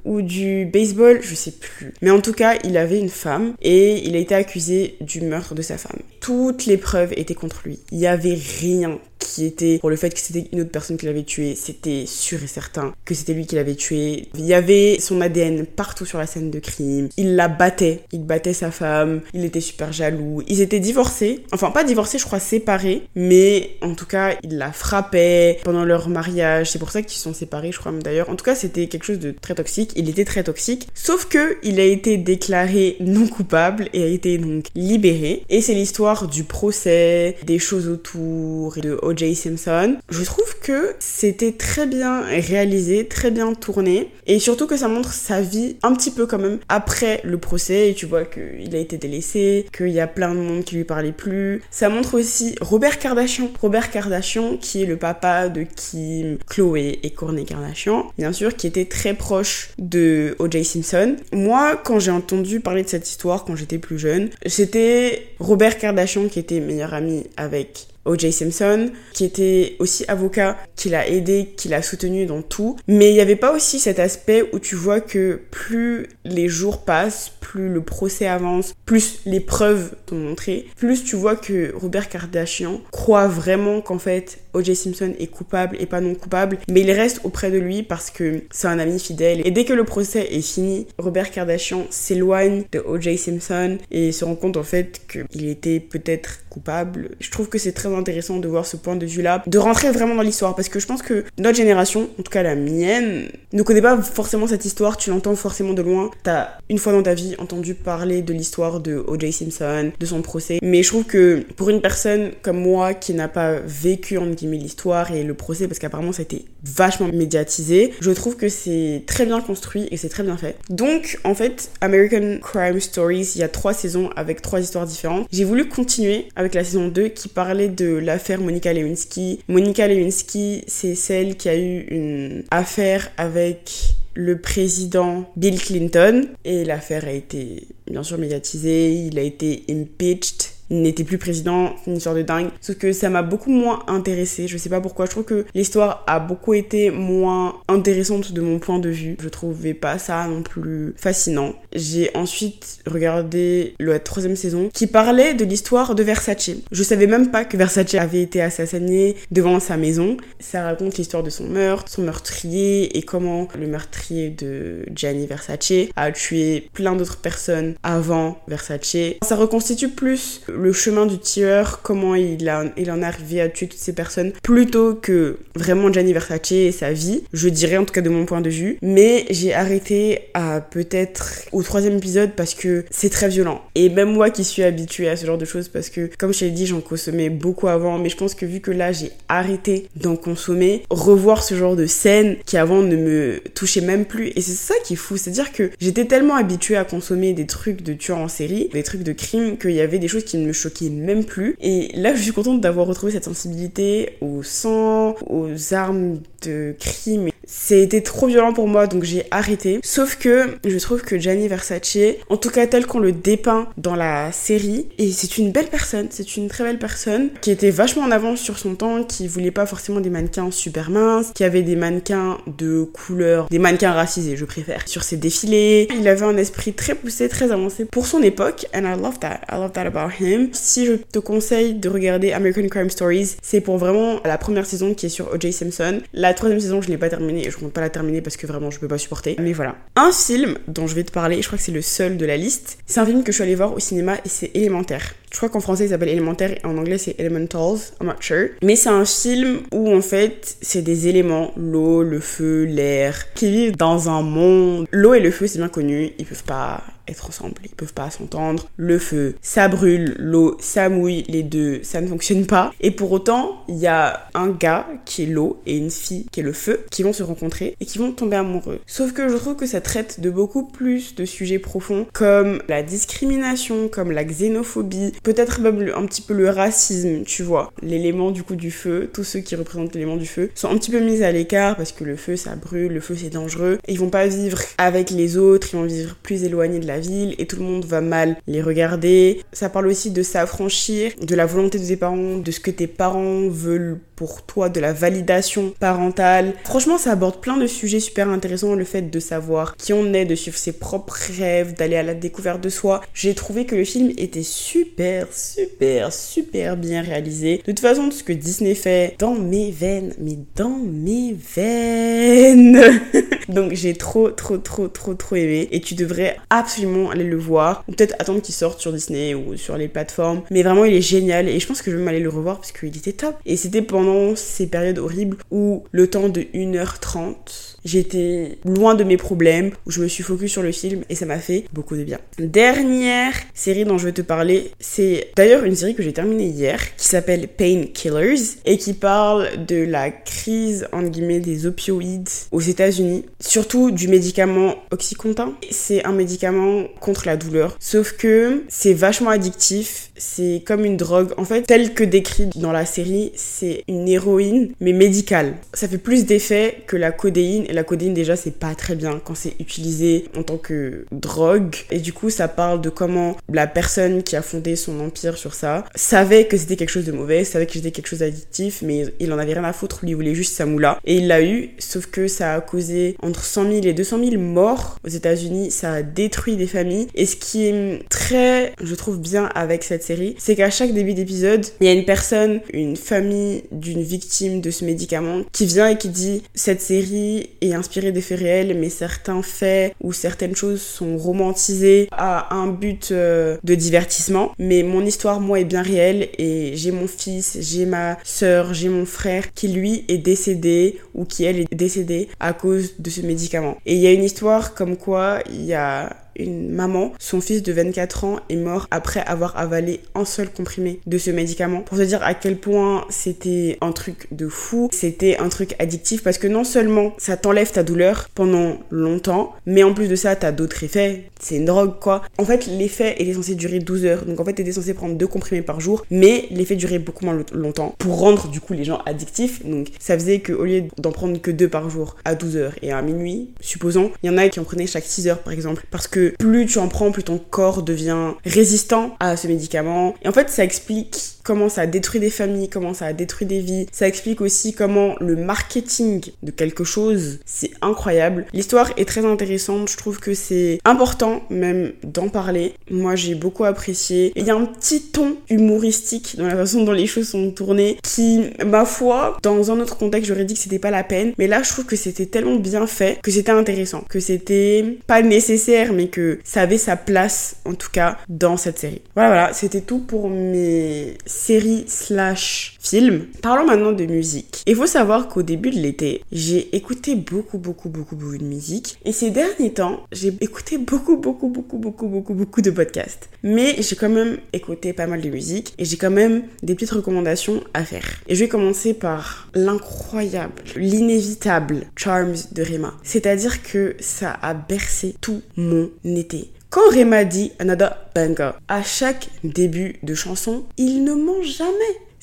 ou du baseball, je sais plus. Mais en tout cas, il avait une femme et il a été accusé du meurtre de sa femme. Toutes les preuves étaient contre lui. Il y avait rien qui était pour le fait que c'était une autre personne qui l'avait tué, c'était sûr et certain que c'était lui qui l'avait tué. Il y avait son ADN partout sur la scène de crime. Il la battait, il battait sa femme, il était super jaloux. Ils étaient divorcés, enfin pas divorcés, je crois séparés, mais en tout cas, il la frappait pendant leur mariage. C'est pour ça qu'ils sont séparés, je crois d'ailleurs. En tout cas, c'était quelque chose de très toxique. Il était très toxique, sauf que il a été déclaré non coupable et a été donc libéré. Et c'est l'histoire du procès, des choses autour de O.J. Simpson. Je trouve que c'était très bien réalisé, très bien tourné, et surtout que ça montre sa vie un petit peu quand même après le procès, et tu vois qu'il a été délaissé, qu'il y a plein de monde qui lui parlait plus. Ça montre aussi Robert Kardashian. Robert Kardashian, qui est le papa de Kim, Chloé et Kourtney Kardashian, bien sûr, qui était très proche de O.J. Simpson. Moi, quand j'ai entendu parler de cette histoire quand j'étais plus jeune, c'était Robert Kardashian qui était meilleur ami avec O.J. Simpson, qui était aussi avocat, qui l'a aidé, qui l'a soutenu dans tout. Mais il n'y avait pas aussi cet aspect où tu vois que plus les jours passent, plus le procès avance, plus les preuves sont montrées, plus tu vois que Robert Kardashian croit vraiment qu'en fait O.J. Simpson est coupable et pas non coupable, mais il reste auprès de lui parce que c'est un ami fidèle. Et dès que le procès est fini, Robert Kardashian s'éloigne de O.J. Simpson et se rend compte en fait qu'il était peut-être coupable. Je trouve que c'est très intéressant de voir ce point de vue-là, de rentrer vraiment dans l'histoire, parce que je pense que notre génération, en tout cas la mienne, ne connaît pas forcément cette histoire, tu l'entends forcément de loin. T'as une fois dans ta vie entendu parler de l'histoire de O.J. Simpson, de son procès, mais je trouve que pour une personne comme moi qui n'a pas vécu en guillemets l'histoire et le procès, parce qu'apparemment ça a été vachement médiatisé, je trouve que c'est très bien construit et c'est très bien fait. Donc en fait, American Crime Stories, il y a trois saisons avec trois histoires différentes. J'ai voulu continuer avec la saison 2 qui parlait de l'affaire Monica Lewinsky. Monica Lewinsky, c'est celle qui a eu une affaire avec le président Bill Clinton et l'affaire a été bien sûr médiatisée, il a été impeached n'était plus président, une histoire de dingue. Sauf que ça m'a beaucoup moins intéressé. Je sais pas pourquoi. Je trouve que l'histoire a beaucoup été moins intéressante de mon point de vue. Je trouvais pas ça non plus fascinant. J'ai ensuite regardé la troisième saison qui parlait de l'histoire de Versace. Je savais même pas que Versace avait été assassiné devant sa maison. Ça raconte l'histoire de son meurtre, son meurtrier et comment le meurtrier de Gianni Versace a tué plein d'autres personnes avant Versace. Ça reconstitue plus le chemin du tueur, comment il, a, il en est arrivé à tuer toutes ces personnes, plutôt que vraiment Gianni Versace et sa vie, je dirais en tout cas de mon point de vue. Mais j'ai arrêté à peut-être au troisième épisode parce que c'est très violent. Et même moi qui suis habituée à ce genre de choses, parce que comme je t'ai dit, j'en consommais beaucoup avant, mais je pense que vu que là j'ai arrêté d'en consommer, revoir ce genre de scène qui avant ne me touchait même plus. Et c'est ça qui est fou, c'est-à-dire que j'étais tellement habituée à consommer des trucs de tueurs en série, des trucs de crime, qu'il y avait des choses qui me choquaient même plus. Et là, je suis contente d'avoir retrouvé cette sensibilité au sang, aux armes de crime c'était trop violent pour moi, donc j'ai arrêté. Sauf que je trouve que Gianni Versace, en tout cas tel qu'on le dépeint dans la série, et c'est une belle personne, c'est une très belle personne, qui était vachement en avance sur son temps, qui voulait pas forcément des mannequins super minces, qui avait des mannequins de couleur, des mannequins racisés, je préfère, sur ses défilés. Il avait un esprit très poussé, très avancé pour son époque, and I love that. I love that about him. Si je te conseille de regarder American Crime Stories, c'est pour vraiment la première saison qui est sur O.J. Simpson. La troisième saison, je l'ai pas terminée et je compte pas la terminer parce que vraiment je peux pas supporter. Mais voilà. Un film dont je vais te parler, je crois que c'est le seul de la liste, c'est un film que je suis allée voir au cinéma et c'est élémentaire. Je crois qu'en français il s'appelle élémentaire et en anglais c'est Elementals, I'm not sure. Mais c'est un film où en fait c'est des éléments, l'eau, le feu, l'air, qui vivent dans un monde. L'eau et le feu c'est bien connu, ils peuvent pas être ensemble, ils peuvent pas s'entendre. Le feu, ça brûle, l'eau, ça mouille, les deux, ça ne fonctionne pas. Et pour autant, il y a un gars qui est l'eau et une fille qui est le feu qui vont se rencontrer et qui vont tomber amoureux. Sauf que je trouve que ça traite de beaucoup plus de sujets profonds comme la discrimination, comme la xénophobie, peut-être même un petit peu le racisme, tu vois. L'élément du coup du feu, tous ceux qui représentent l'élément du feu sont un petit peu mis à l'écart parce que le feu ça brûle, le feu c'est dangereux. Ils vont pas vivre avec les autres, ils vont vivre plus éloignés de la ville et tout le monde va mal les regarder. Ça parle aussi de s'affranchir, de la volonté de tes parents, de ce que tes parents veulent pour toi, de la validation parentale. Franchement, ça aborde plein de sujets super intéressants, le fait de savoir qui on est, de suivre ses propres rêves, d'aller à la découverte de soi. J'ai trouvé que le film était super, super, super bien réalisé. De toute façon, tout ce que Disney fait dans mes veines, mais dans mes veines. Donc j'ai trop, trop, trop, trop, trop aimé. Et tu devrais absolument aller le voir. Ou peut-être attendre qu'il sorte sur Disney ou sur les plateformes. Mais vraiment, il est génial. Et je pense que je vais m'aller le revoir parce qu'il était top. Et c'était pendant ces périodes horribles où le temps de 1h30 J'étais loin de mes problèmes, où je me suis focus sur le film et ça m'a fait beaucoup de bien. Dernière série dont je vais te parler, c'est d'ailleurs une série que j'ai terminée hier qui s'appelle Pain Killers et qui parle de la crise entre guillemets des opioïdes aux États-Unis, surtout du médicament Oxycontin. C'est un médicament contre la douleur, sauf que c'est vachement addictif, c'est comme une drogue. En fait, tel que décrit dans la série, c'est une héroïne mais médicale. Ça fait plus d'effet que la codéine la codéine déjà c'est pas très bien quand c'est utilisé en tant que drogue. Et du coup ça parle de comment la personne qui a fondé son empire sur ça savait que c'était quelque chose de mauvais, savait que c'était quelque chose d'addictif mais il en avait rien à foutre, lui il voulait juste sa moula. Et il l'a eu sauf que ça a causé entre 100 000 et 200 000 morts. Aux États-Unis, ça a détruit des familles. Et ce qui est très je trouve bien avec cette série c'est qu'à chaque début d'épisode il y a une personne, une famille d'une victime de ce médicament qui vient et qui dit cette série est inspiré des faits réels, mais certains faits ou certaines choses sont romantisées à un but euh, de divertissement. Mais mon histoire, moi, est bien réelle et j'ai mon fils, j'ai ma soeur, j'ai mon frère qui, lui, est décédé ou qui, elle, est décédée à cause de ce médicament. Et il y a une histoire comme quoi il y a une maman, son fils de 24 ans est mort après avoir avalé un seul comprimé de ce médicament. Pour te dire à quel point c'était un truc de fou, c'était un truc addictif parce que non seulement ça t'enlève ta douleur pendant longtemps, mais en plus de ça, t'as d'autres effets. C'est une drogue quoi. En fait, l'effet était censé durer 12 heures. Donc en fait, t'étais censé prendre deux comprimés par jour, mais l'effet durait beaucoup moins longtemps pour rendre du coup les gens addictifs. Donc ça faisait qu'au lieu d'en prendre que deux par jour à 12 heures et à minuit, supposons, il y en a qui en prenaient chaque 6 heures par exemple parce plus tu en prends, plus ton corps devient résistant à ce médicament. Et en fait, ça explique comment ça a détruit des familles, comment ça a détruit des vies. Ça explique aussi comment le marketing de quelque chose, c'est incroyable. L'histoire est très intéressante, je trouve que c'est important même d'en parler. Moi j'ai beaucoup apprécié. Il y a un petit ton humoristique dans la façon dont les choses sont tournées qui, ma foi, dans un autre contexte j'aurais dit que c'était pas la peine. Mais là je trouve que c'était tellement bien fait que c'était intéressant, que c'était pas nécessaire mais que ça avait sa place en tout cas dans cette série. Voilà voilà, c'était tout pour mes séries slash films. Parlons maintenant de musique. Il faut savoir qu'au début de l'été, j'ai écouté beaucoup beaucoup beaucoup beaucoup de musique et ces derniers temps, j'ai écouté beaucoup beaucoup beaucoup beaucoup beaucoup beaucoup de podcasts. Mais j'ai quand même écouté pas mal de musique et j'ai quand même des petites recommandations à faire. Et je vais commencer par l'incroyable, l'inévitable Charms de Rema. C'est-à-dire que ça a bercé tout mon été. Quand Rema dit Another Banger, à chaque début de chanson, il ne ment jamais.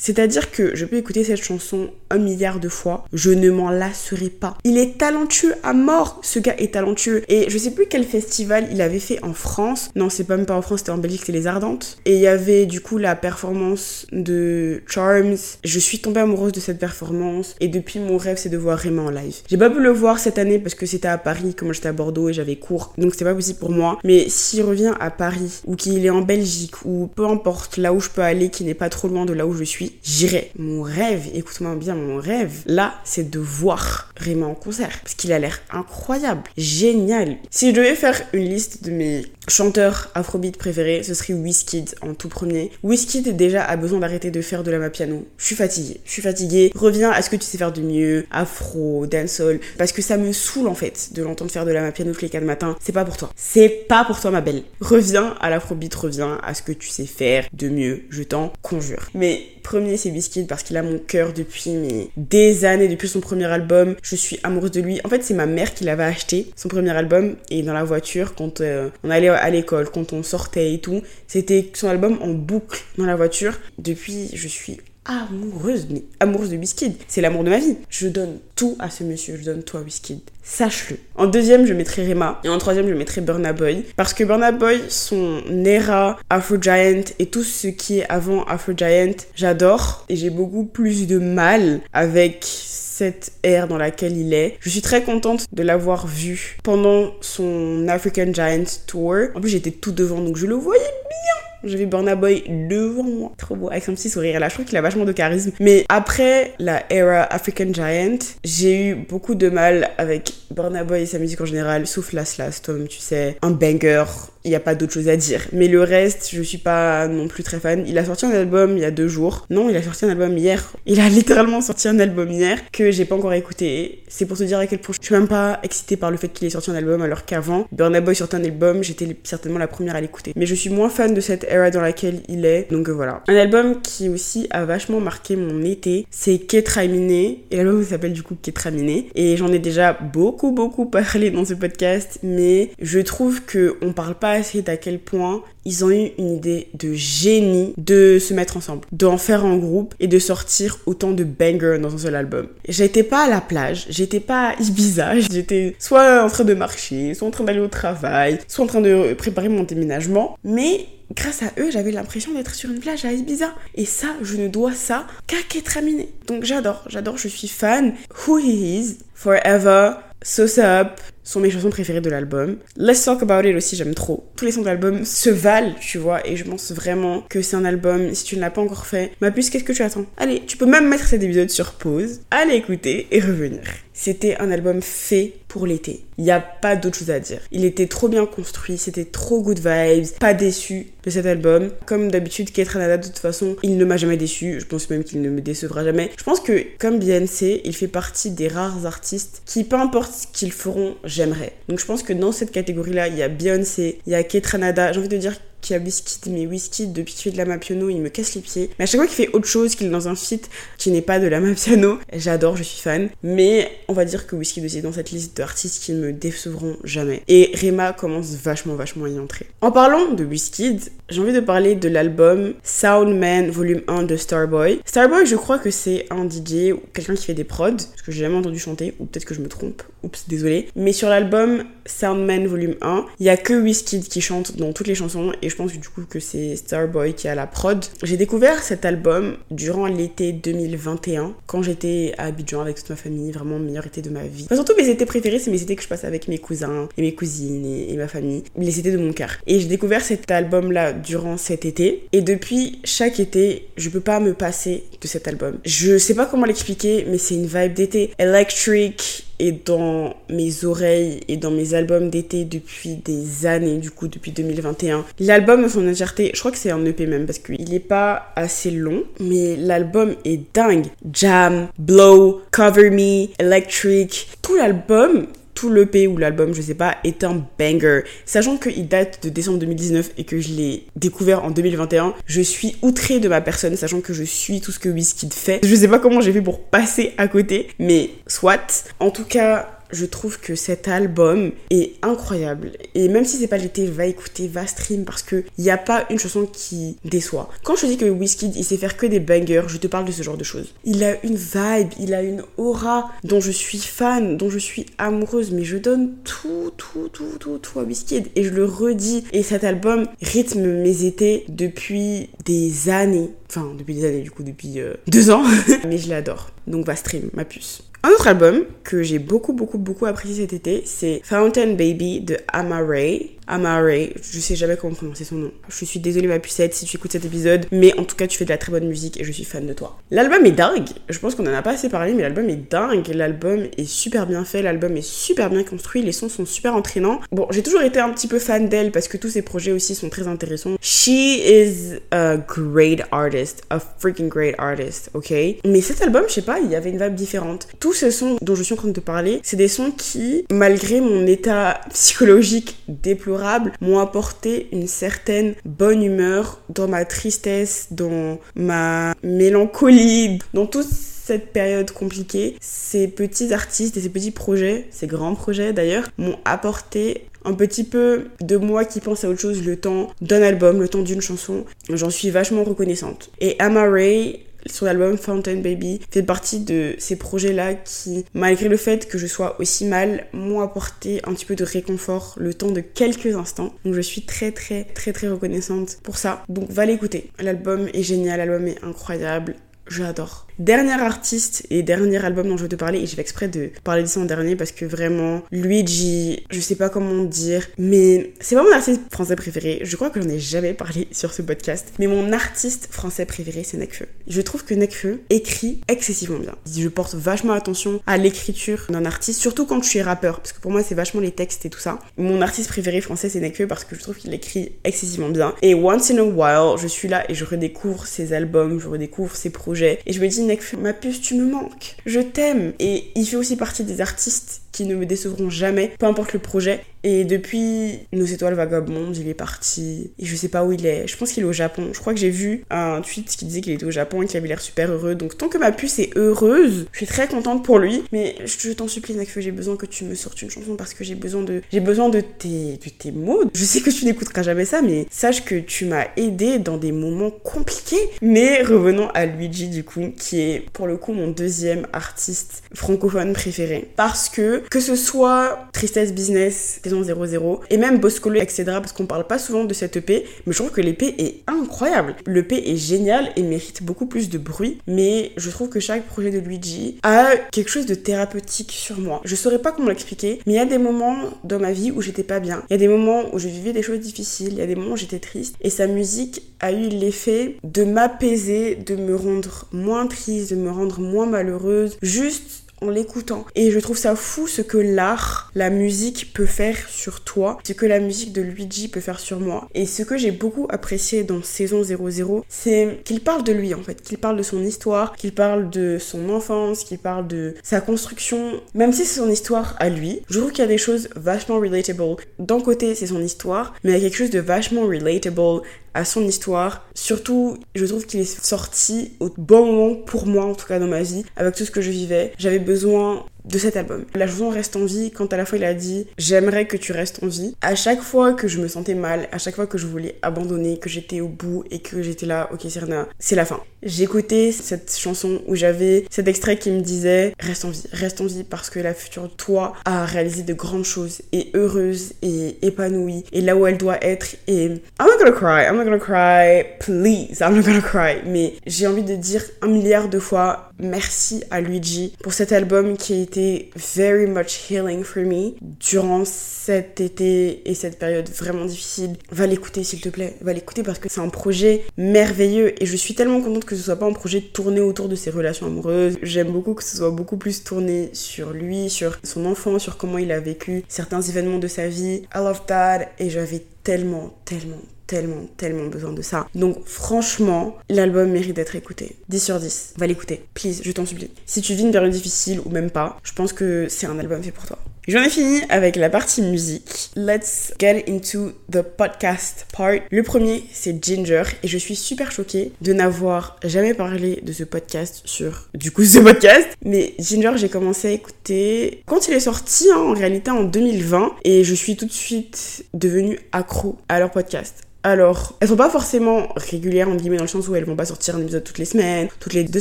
C'est-à-dire que je peux écouter cette chanson un milliard de fois, je ne m'en lasserai pas. Il est talentueux à mort, ce gars est talentueux. Et je sais plus quel festival il avait fait en France. Non, c'est pas même pas en France, c'était en Belgique, c'était les Ardentes. Et il y avait du coup la performance de Charms. Je suis tombée amoureuse de cette performance. Et depuis, mon rêve, c'est de voir Raymond en live. J'ai pas pu le voir cette année parce que c'était à Paris, comme j'étais à Bordeaux et j'avais cours. Donc c'était pas possible pour moi. Mais s'il revient à Paris, ou qu'il est en Belgique, ou peu importe là où je peux aller, qui n'est pas trop loin de là où je suis, j'irai. Mon rêve, écoute-moi bien, mon rêve, là, c'est de voir Raymond en concert. Parce qu'il a l'air incroyable, génial. Si je devais faire une liste de mes chanteurs afrobeat préférés, ce serait Wizkid en tout premier. Wizkid déjà a besoin d'arrêter de faire de la piano. Je suis fatiguée, je suis fatiguée. Reviens à ce que tu sais faire de mieux, afro, dancehall, parce que ça me saoule en fait de l'entendre faire de la piano tous les 4 matins. C'est pas pour toi. C'est pas pour toi ma belle. Reviens à l'afrobeat, reviens à ce que tu sais faire de mieux, je t'en conjure. Mais premier c'est Wizkid parce qu'il a mon cœur depuis des années, depuis son premier album. Je suis amoureuse de lui. En fait, c'est ma mère qui l'avait acheté, son premier album, et dans la voiture, quand euh, on allait à l'école, quand on sortait et tout, c'était son album en boucle dans la voiture. Depuis, je suis amoureuse, mais amoureuse de Wizkid. C'est l'amour de ma vie. Je donne tout à ce monsieur, je donne tout à Wizkid. Sache-le. En deuxième, je mettrai Rema. Et en troisième, je mettrai Burna Boy. Parce que Burna Boy, son era Afro Giant et tout ce qui est avant Afro Giant, j'adore. Et j'ai beaucoup plus de mal avec cette ère dans laquelle il est. Je suis très contente de l'avoir vu pendant son African Giant Tour. En plus, j'étais tout devant, donc je le voyais bien j'avais Burna Boy devant moi. Trop beau. Avec son petit sourire là. Je trouve qu'il a vachement de charisme. Mais après la era African Giant, j'ai eu beaucoup de mal avec Burna Boy et sa musique en général. Sauf Last Last Tom, tu sais. Un banger il n'y a pas d'autre chose à dire. Mais le reste, je suis pas non plus très fan. Il a sorti un album il y a deux jours. Non, il a sorti un album hier. Il a littéralement sorti un album hier que j'ai pas encore écouté. C'est pour te dire à quel point je suis même pas excitée par le fait qu'il ait sorti un album alors qu'avant, Burna Boy sortait un album, j'étais certainement la première à l'écouter. Mais je suis moins fan de cette era dans laquelle il est. Donc euh, voilà. Un album qui aussi a vachement marqué mon été, c'est Ketraminé. Et l'album s'appelle du coup Ketraminé. Et j'en ai déjà beaucoup beaucoup parlé dans ce podcast, mais je trouve que on parle pas assez d'à quel point ils ont eu une idée de génie de se mettre ensemble, d'en faire un groupe et de sortir autant de bangers dans un seul album. J'étais pas à la plage, j'étais pas à Ibiza, j'étais soit en train de marcher, soit en train d'aller au travail, soit en train de préparer mon déménagement, mais grâce à eux, j'avais l'impression d'être sur une plage à Ibiza. Et ça, je ne dois ça qu'à Ketraminé. Donc j'adore, j'adore, je suis fan. Who He Is, Forever, So Up, sont mes chansons préférées de l'album. Let's Talk About It aussi, j'aime trop. Tous les sons de l'album se valent, tu vois, et je pense vraiment que c'est un album, si tu ne l'as pas encore fait, ma puce, qu'est-ce que tu attends Allez, tu peux même mettre cet épisode sur pause, aller écouter et revenir. C'était un album fait pour l'été. Il n'y a pas d'autre chose à dire. Il était trop bien construit, c'était trop good vibes, pas déçu de cet album. Comme d'habitude, Kate Ranada, de toute façon, il ne m'a jamais déçu. Je pense même qu'il ne me décevra jamais. Je pense que, comme Beyoncé, il fait partie des rares artistes qui, peu importe ce qu'ils feront, j'aimerais. Donc je pense que dans cette catégorie-là, il y a Beyoncé, il y a Kate Ranada. J'ai envie de dire qui a Wizkid, mais Wizkid, depuis qu'il fait de la mapiano, il me casse les pieds. Mais à chaque fois qu'il fait autre chose, qu'il est dans un feat qui n'est pas de la mapiano, j'adore, je suis fan. Mais on va dire que Wizkid aussi est dans cette liste d'artistes qui ne me décevront jamais. Et Rema commence vachement, vachement à y entrer. En parlant de Wizkid, j'ai envie de parler de l'album Soundman Volume 1 de Starboy. Starboy, je crois que c'est un DJ ou quelqu'un qui fait des prods, parce que j'ai jamais entendu chanter, ou peut-être que je me trompe. Oups, désolé. Mais sur l'album Soundman volume 1. Il y a que Wizkid qui chante dans toutes les chansons et je pense du coup que c'est Starboy qui a la prod. J'ai découvert cet album durant l'été 2021 quand j'étais à Abidjan avec toute ma famille, vraiment meilleur été de ma vie. surtout mes étés préférés, c'est mes étés que je passe avec mes cousins et mes cousines et, ma famille, les étés de mon cœur. Et j'ai découvert cet album là durant cet été et depuis chaque été, je peux pas me passer de cet album. Je sais pas comment l'expliquer, mais c'est une vibe d'été electric et dans mes oreilles et dans mes albums d'été depuis des années, du coup depuis 2021. L'album son entièreté, je crois que c'est un EP même parce qu'il est pas assez long, mais l'album est dingue. Jam, Blow, Cover Me, Electric, tout l'album tout l'EP ou l'album, je sais pas, est un banger. Sachant qu'il date de décembre 2019 et que je l'ai découvert en 2021, je suis outrée de ma personne, sachant que je suis tout ce que Wizkid fait. Je sais pas comment j'ai fait pour passer à côté, mais soit. En tout cas, je trouve que cet album est incroyable. Et même si c'est pas l'été, va écouter, va stream parce que il n'y a pas une chanson qui déçoit. Quand je dis que Wizkid il sait faire que des bangers, je te parle de ce genre de choses. Il a une vibe, il a une aura dont je suis fan, dont je suis amoureuse, mais je donne tout, tout, tout, tout, tout à Wizkid et je le redis. Et cet album rythme mes étés depuis des années. Enfin, depuis des années, du coup, depuis euh, deux ans. mais je l'adore. Donc va stream, ma puce. Un autre album que j'ai beaucoup, beaucoup, beaucoup apprécié cet été, c'est Fountain Baby de Ama Ray. Amare, je sais jamais comment prononcer son nom. Je suis désolée ma pucette si tu écoutes cet épisode, mais en tout cas tu fais de la très bonne musique et je suis fan de toi. L'album est dingue, je pense qu'on en a pas assez parlé, mais l'album est dingue, l'album est super bien fait, l'album est super bien construit, les sons sont super entraînants. Bon, j'ai toujours été un petit peu fan d'elle parce que tous ses projets aussi sont très intéressants. She is a great artist, a freaking great artist, ok? Mais cet album, je sais pas, il y avait une vibe différente. Tous ces sons dont je suis en train de te parler, c'est des sons qui, malgré mon état psychologique déplorable, m'ont apporté une certaine bonne humeur dans ma tristesse, dans ma mélancolie, dans toute cette période compliquée. Ces petits artistes et ces petits projets, ces grands projets d'ailleurs, m'ont apporté un petit peu de moi qui pense à autre chose le temps d'un album, le temps d'une chanson. J'en suis vachement reconnaissante. Et Ama Ray, son album Fountain Baby fait partie de ces projets-là qui, malgré le fait que je sois aussi mal, m'ont apporté un petit peu de réconfort le temps de quelques instants. Donc je suis très très très très reconnaissante pour ça. Donc va l'écouter. L'album est génial, l'album est incroyable. J'adore. Dernier artiste et dernier album dont je veux te parler, et je vais exprès de parler de ça en dernier parce que vraiment, Luigi, je sais pas comment dire, mais c'est pas mon artiste français préféré. Je crois que j'en ai jamais parlé sur ce podcast, mais mon artiste français préféré, c'est Nekfeu. Je trouve que Nekfeu écrit excessivement bien. Je porte vachement attention à l'écriture d'un artiste, surtout quand je suis rappeur, parce que pour moi, c'est vachement les textes et tout ça. Mon artiste préféré français, c'est Nekfeu parce que je trouve qu'il écrit excessivement bien. Et once in a while, je suis là et je redécouvre ses albums, je redécouvre ses projets, et je me dis, ma puce, tu me manques. Je t'aime. Et il fait aussi partie des artistes qui ne me décevront jamais, peu importe le projet. Et depuis Nos étoiles vagabondes, il est parti. Et je sais pas où il est. Je pense qu'il est au Japon. Je crois que j'ai vu un tweet qui disait qu'il était au Japon et qu'il avait l'air super heureux. Donc tant que ma puce est heureuse, je suis très contente pour lui. Mais je t'en supplie, Nekfeu, j'ai besoin que tu me sortes une chanson parce que j'ai besoin de j'ai besoin de tes, de tes mots. Je sais que tu n'écouteras jamais ça, mais sache que tu m'as aidé dans des moments compliqués. Mais revenons à Luigi, du coup, qui est pour le coup mon deuxième artiste francophone préféré. Parce que que ce soit Tristesse Business, saison 00, et même Boscolo, etc., parce qu'on parle pas souvent de cette EP, mais je trouve que l'EP est incroyable. L'EP est génial et mérite beaucoup plus de bruit, mais je trouve que chaque projet de Luigi a quelque chose de thérapeutique sur moi. Je saurais pas comment l'expliquer, mais il y a des moments dans ma vie où j'étais pas bien. Il y a des moments où je vivais des choses difficiles, il y a des moments où j'étais triste, et sa musique a eu l'effet de m'apaiser, de me rendre moins triste, de me rendre moins malheureuse, juste en l'écoutant. Et je trouve ça fou ce que l'art, la musique peut faire sur toi, ce que la musique de Luigi peut faire sur moi. Et ce que j'ai beaucoup apprécié dans Saison 00, c'est qu'il parle de lui en fait, qu'il parle de son histoire, qu'il parle de son enfance, qu'il parle de sa construction. Même si c'est son histoire à lui, je trouve qu'il y a des choses vachement relatable. D'un côté, c'est son histoire, mais il y a quelque chose de vachement relatable à son histoire. Surtout, je trouve qu'il est sorti au bon moment pour moi, en tout cas dans ma vie, avec tout ce que je vivais. J'avais besoin de cet album. La chanson Reste en vie, quand à la fois il a dit J'aimerais que tu restes en vie, à chaque fois que je me sentais mal, à chaque fois que je voulais abandonner, que j'étais au bout et que j'étais là, ok Serena, c'est la fin. J'écoutais cette chanson où j'avais cet extrait qui me disait Reste en vie, reste en vie parce que la future toi a réalisé de grandes choses et heureuse et épanouie et là où elle doit être et I'm not gonna cry, I'm not gonna cry, please, I'm not gonna cry. Mais j'ai envie de dire un milliard de fois merci à Luigi pour cet album qui a été very much healing for me durant cet été et cette période vraiment difficile. Va l'écouter s'il te plaît, va l'écouter parce que c'est un projet merveilleux et je suis tellement contente que ce soit pas un projet tourné autour de ses relations amoureuses. J'aime beaucoup que ce soit beaucoup plus tourné sur lui, sur son enfant, sur comment il a vécu certains événements de sa vie. I love that et j'avais tellement, tellement, tellement, tellement besoin de ça. Donc franchement, l'album mérite d'être écouté. 10 sur 10. Va l'écouter. Please, je t'en supplie. Si tu vis une période difficile ou même pas, je pense que c'est un album fait pour toi. J'en ai fini avec la partie musique. Let's get into the podcast part. Le premier, c'est Ginger et je suis super choquée de n'avoir jamais parlé de ce podcast sur du coup ce podcast. Mais Ginger, j'ai commencé à écouter quand il est sorti hein, en réalité en 2020 et je suis tout de suite devenue accro à leur podcast. Alors, elles sont pas forcément régulières, en guillemets, dans le sens où elles vont pas sortir un épisode toutes les semaines, toutes les deux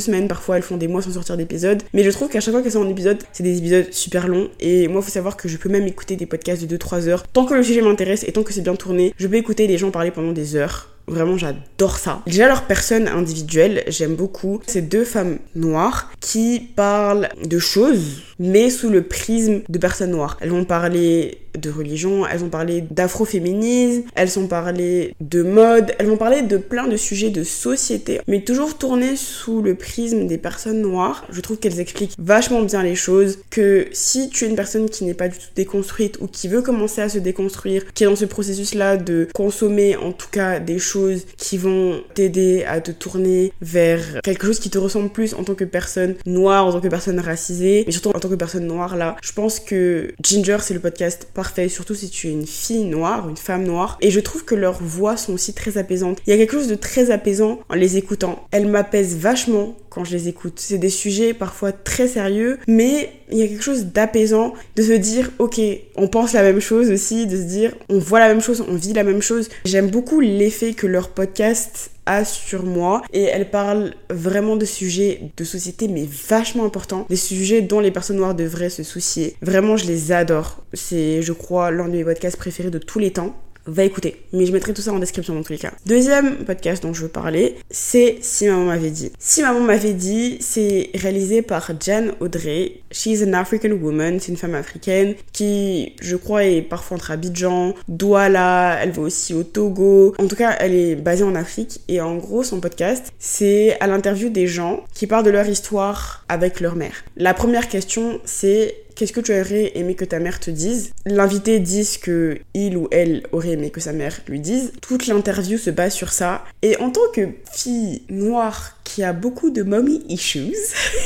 semaines, parfois elles font des mois sans sortir d'épisode. Mais je trouve qu'à chaque fois qu'elles sont en épisode, c'est des épisodes super longs. Et moi, faut savoir que je peux même écouter des podcasts de 2-3 heures. Tant que le sujet m'intéresse et tant que c'est bien tourné, je peux écouter les gens parler pendant des heures. Vraiment, j'adore ça. Déjà, leur personne individuelle, j'aime beaucoup. C'est deux femmes noires qui parlent de choses, mais sous le prisme de personnes noires. Elles vont parler de religion, elles ont parlé d'afroféminisme, elles ont parlé de mode, elles vont parler de plein de sujets de société, mais toujours tournées sous le prisme des personnes noires. Je trouve qu'elles expliquent vachement bien les choses, que si tu es une personne qui n'est pas du tout déconstruite ou qui veut commencer à se déconstruire, qui est dans ce processus-là de consommer en tout cas des choses qui vont t'aider à te tourner vers quelque chose qui te ressemble plus en tant que personne noire, en tant que personne racisée, mais surtout en tant que personne noire là, je pense que Ginger c'est le podcast surtout si tu es une fille noire, une femme noire. Et je trouve que leurs voix sont aussi très apaisantes. Il y a quelque chose de très apaisant en les écoutant. Elles m'apaisent vachement quand je les écoute. C'est des sujets parfois très sérieux, mais il y a quelque chose d'apaisant de se dire, ok, on pense la même chose aussi, de se dire, on voit la même chose, on vit la même chose. J'aime beaucoup l'effet que leur podcast sur moi et elle parle vraiment de sujets de société mais vachement importants, des sujets dont les personnes noires devraient se soucier. Vraiment, je les adore. C'est, je crois, l'un de mes podcasts préférés de tous les temps va écouter. Mais je mettrai tout ça en description dans tous les cas. Deuxième podcast dont je veux parler, c'est Si Maman m'avait dit. Si Maman m'avait dit, c'est réalisé par Jan Audrey. She's an African woman, c'est une femme africaine qui, je crois, est parfois entre Abidjan, Douala, elle va aussi au Togo. En tout cas, elle est basée en Afrique et en gros, son podcast, c'est à l'interview des gens qui parlent de leur histoire avec leur mère. La première question, c'est Qu'est-ce que tu aurais aimé que ta mère te dise? L'invité dit ce que il ou elle aurait aimé que sa mère lui dise. Toute l'interview se base sur ça. Et en tant que fille noire qui a beaucoup de mommy issues.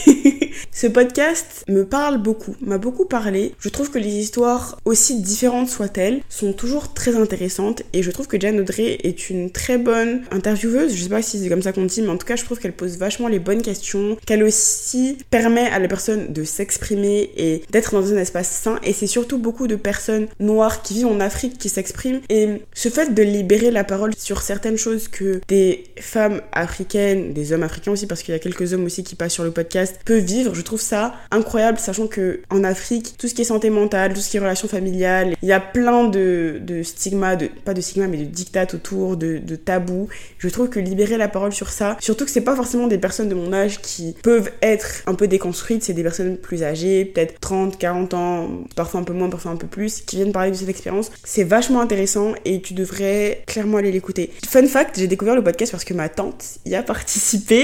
Ce podcast me parle beaucoup, m'a beaucoup parlé. Je trouve que les histoires, aussi différentes soient-elles, sont toujours très intéressantes et je trouve que Jan Audrey est une très bonne intervieweuse. Je sais pas si c'est comme ça qu'on dit, mais en tout cas, je trouve qu'elle pose vachement les bonnes questions, qu'elle aussi permet à la personne de s'exprimer et d'être dans un espace sain. Et c'est surtout beaucoup de personnes noires qui vivent en Afrique qui s'expriment. Et ce fait de libérer la parole sur certaines choses que des femmes africaines, des hommes africains, aussi parce qu'il y a quelques hommes aussi qui passent sur le podcast peuvent vivre. Je trouve ça incroyable, sachant que en Afrique, tout ce qui est santé mentale, tout ce qui est relations familiales, il y a plein de, de stigmas, de, pas de stigmas, mais de dictates autour, de, de tabous. Je trouve que libérer la parole sur ça, surtout que c'est pas forcément des personnes de mon âge qui peuvent être un peu déconstruites, c'est des personnes plus âgées, peut-être 30, 40 ans, parfois un peu moins, parfois un peu plus, qui viennent parler de cette expérience. C'est vachement intéressant et tu devrais clairement aller l'écouter. Fun fact, j'ai découvert le podcast parce que ma tante y a participé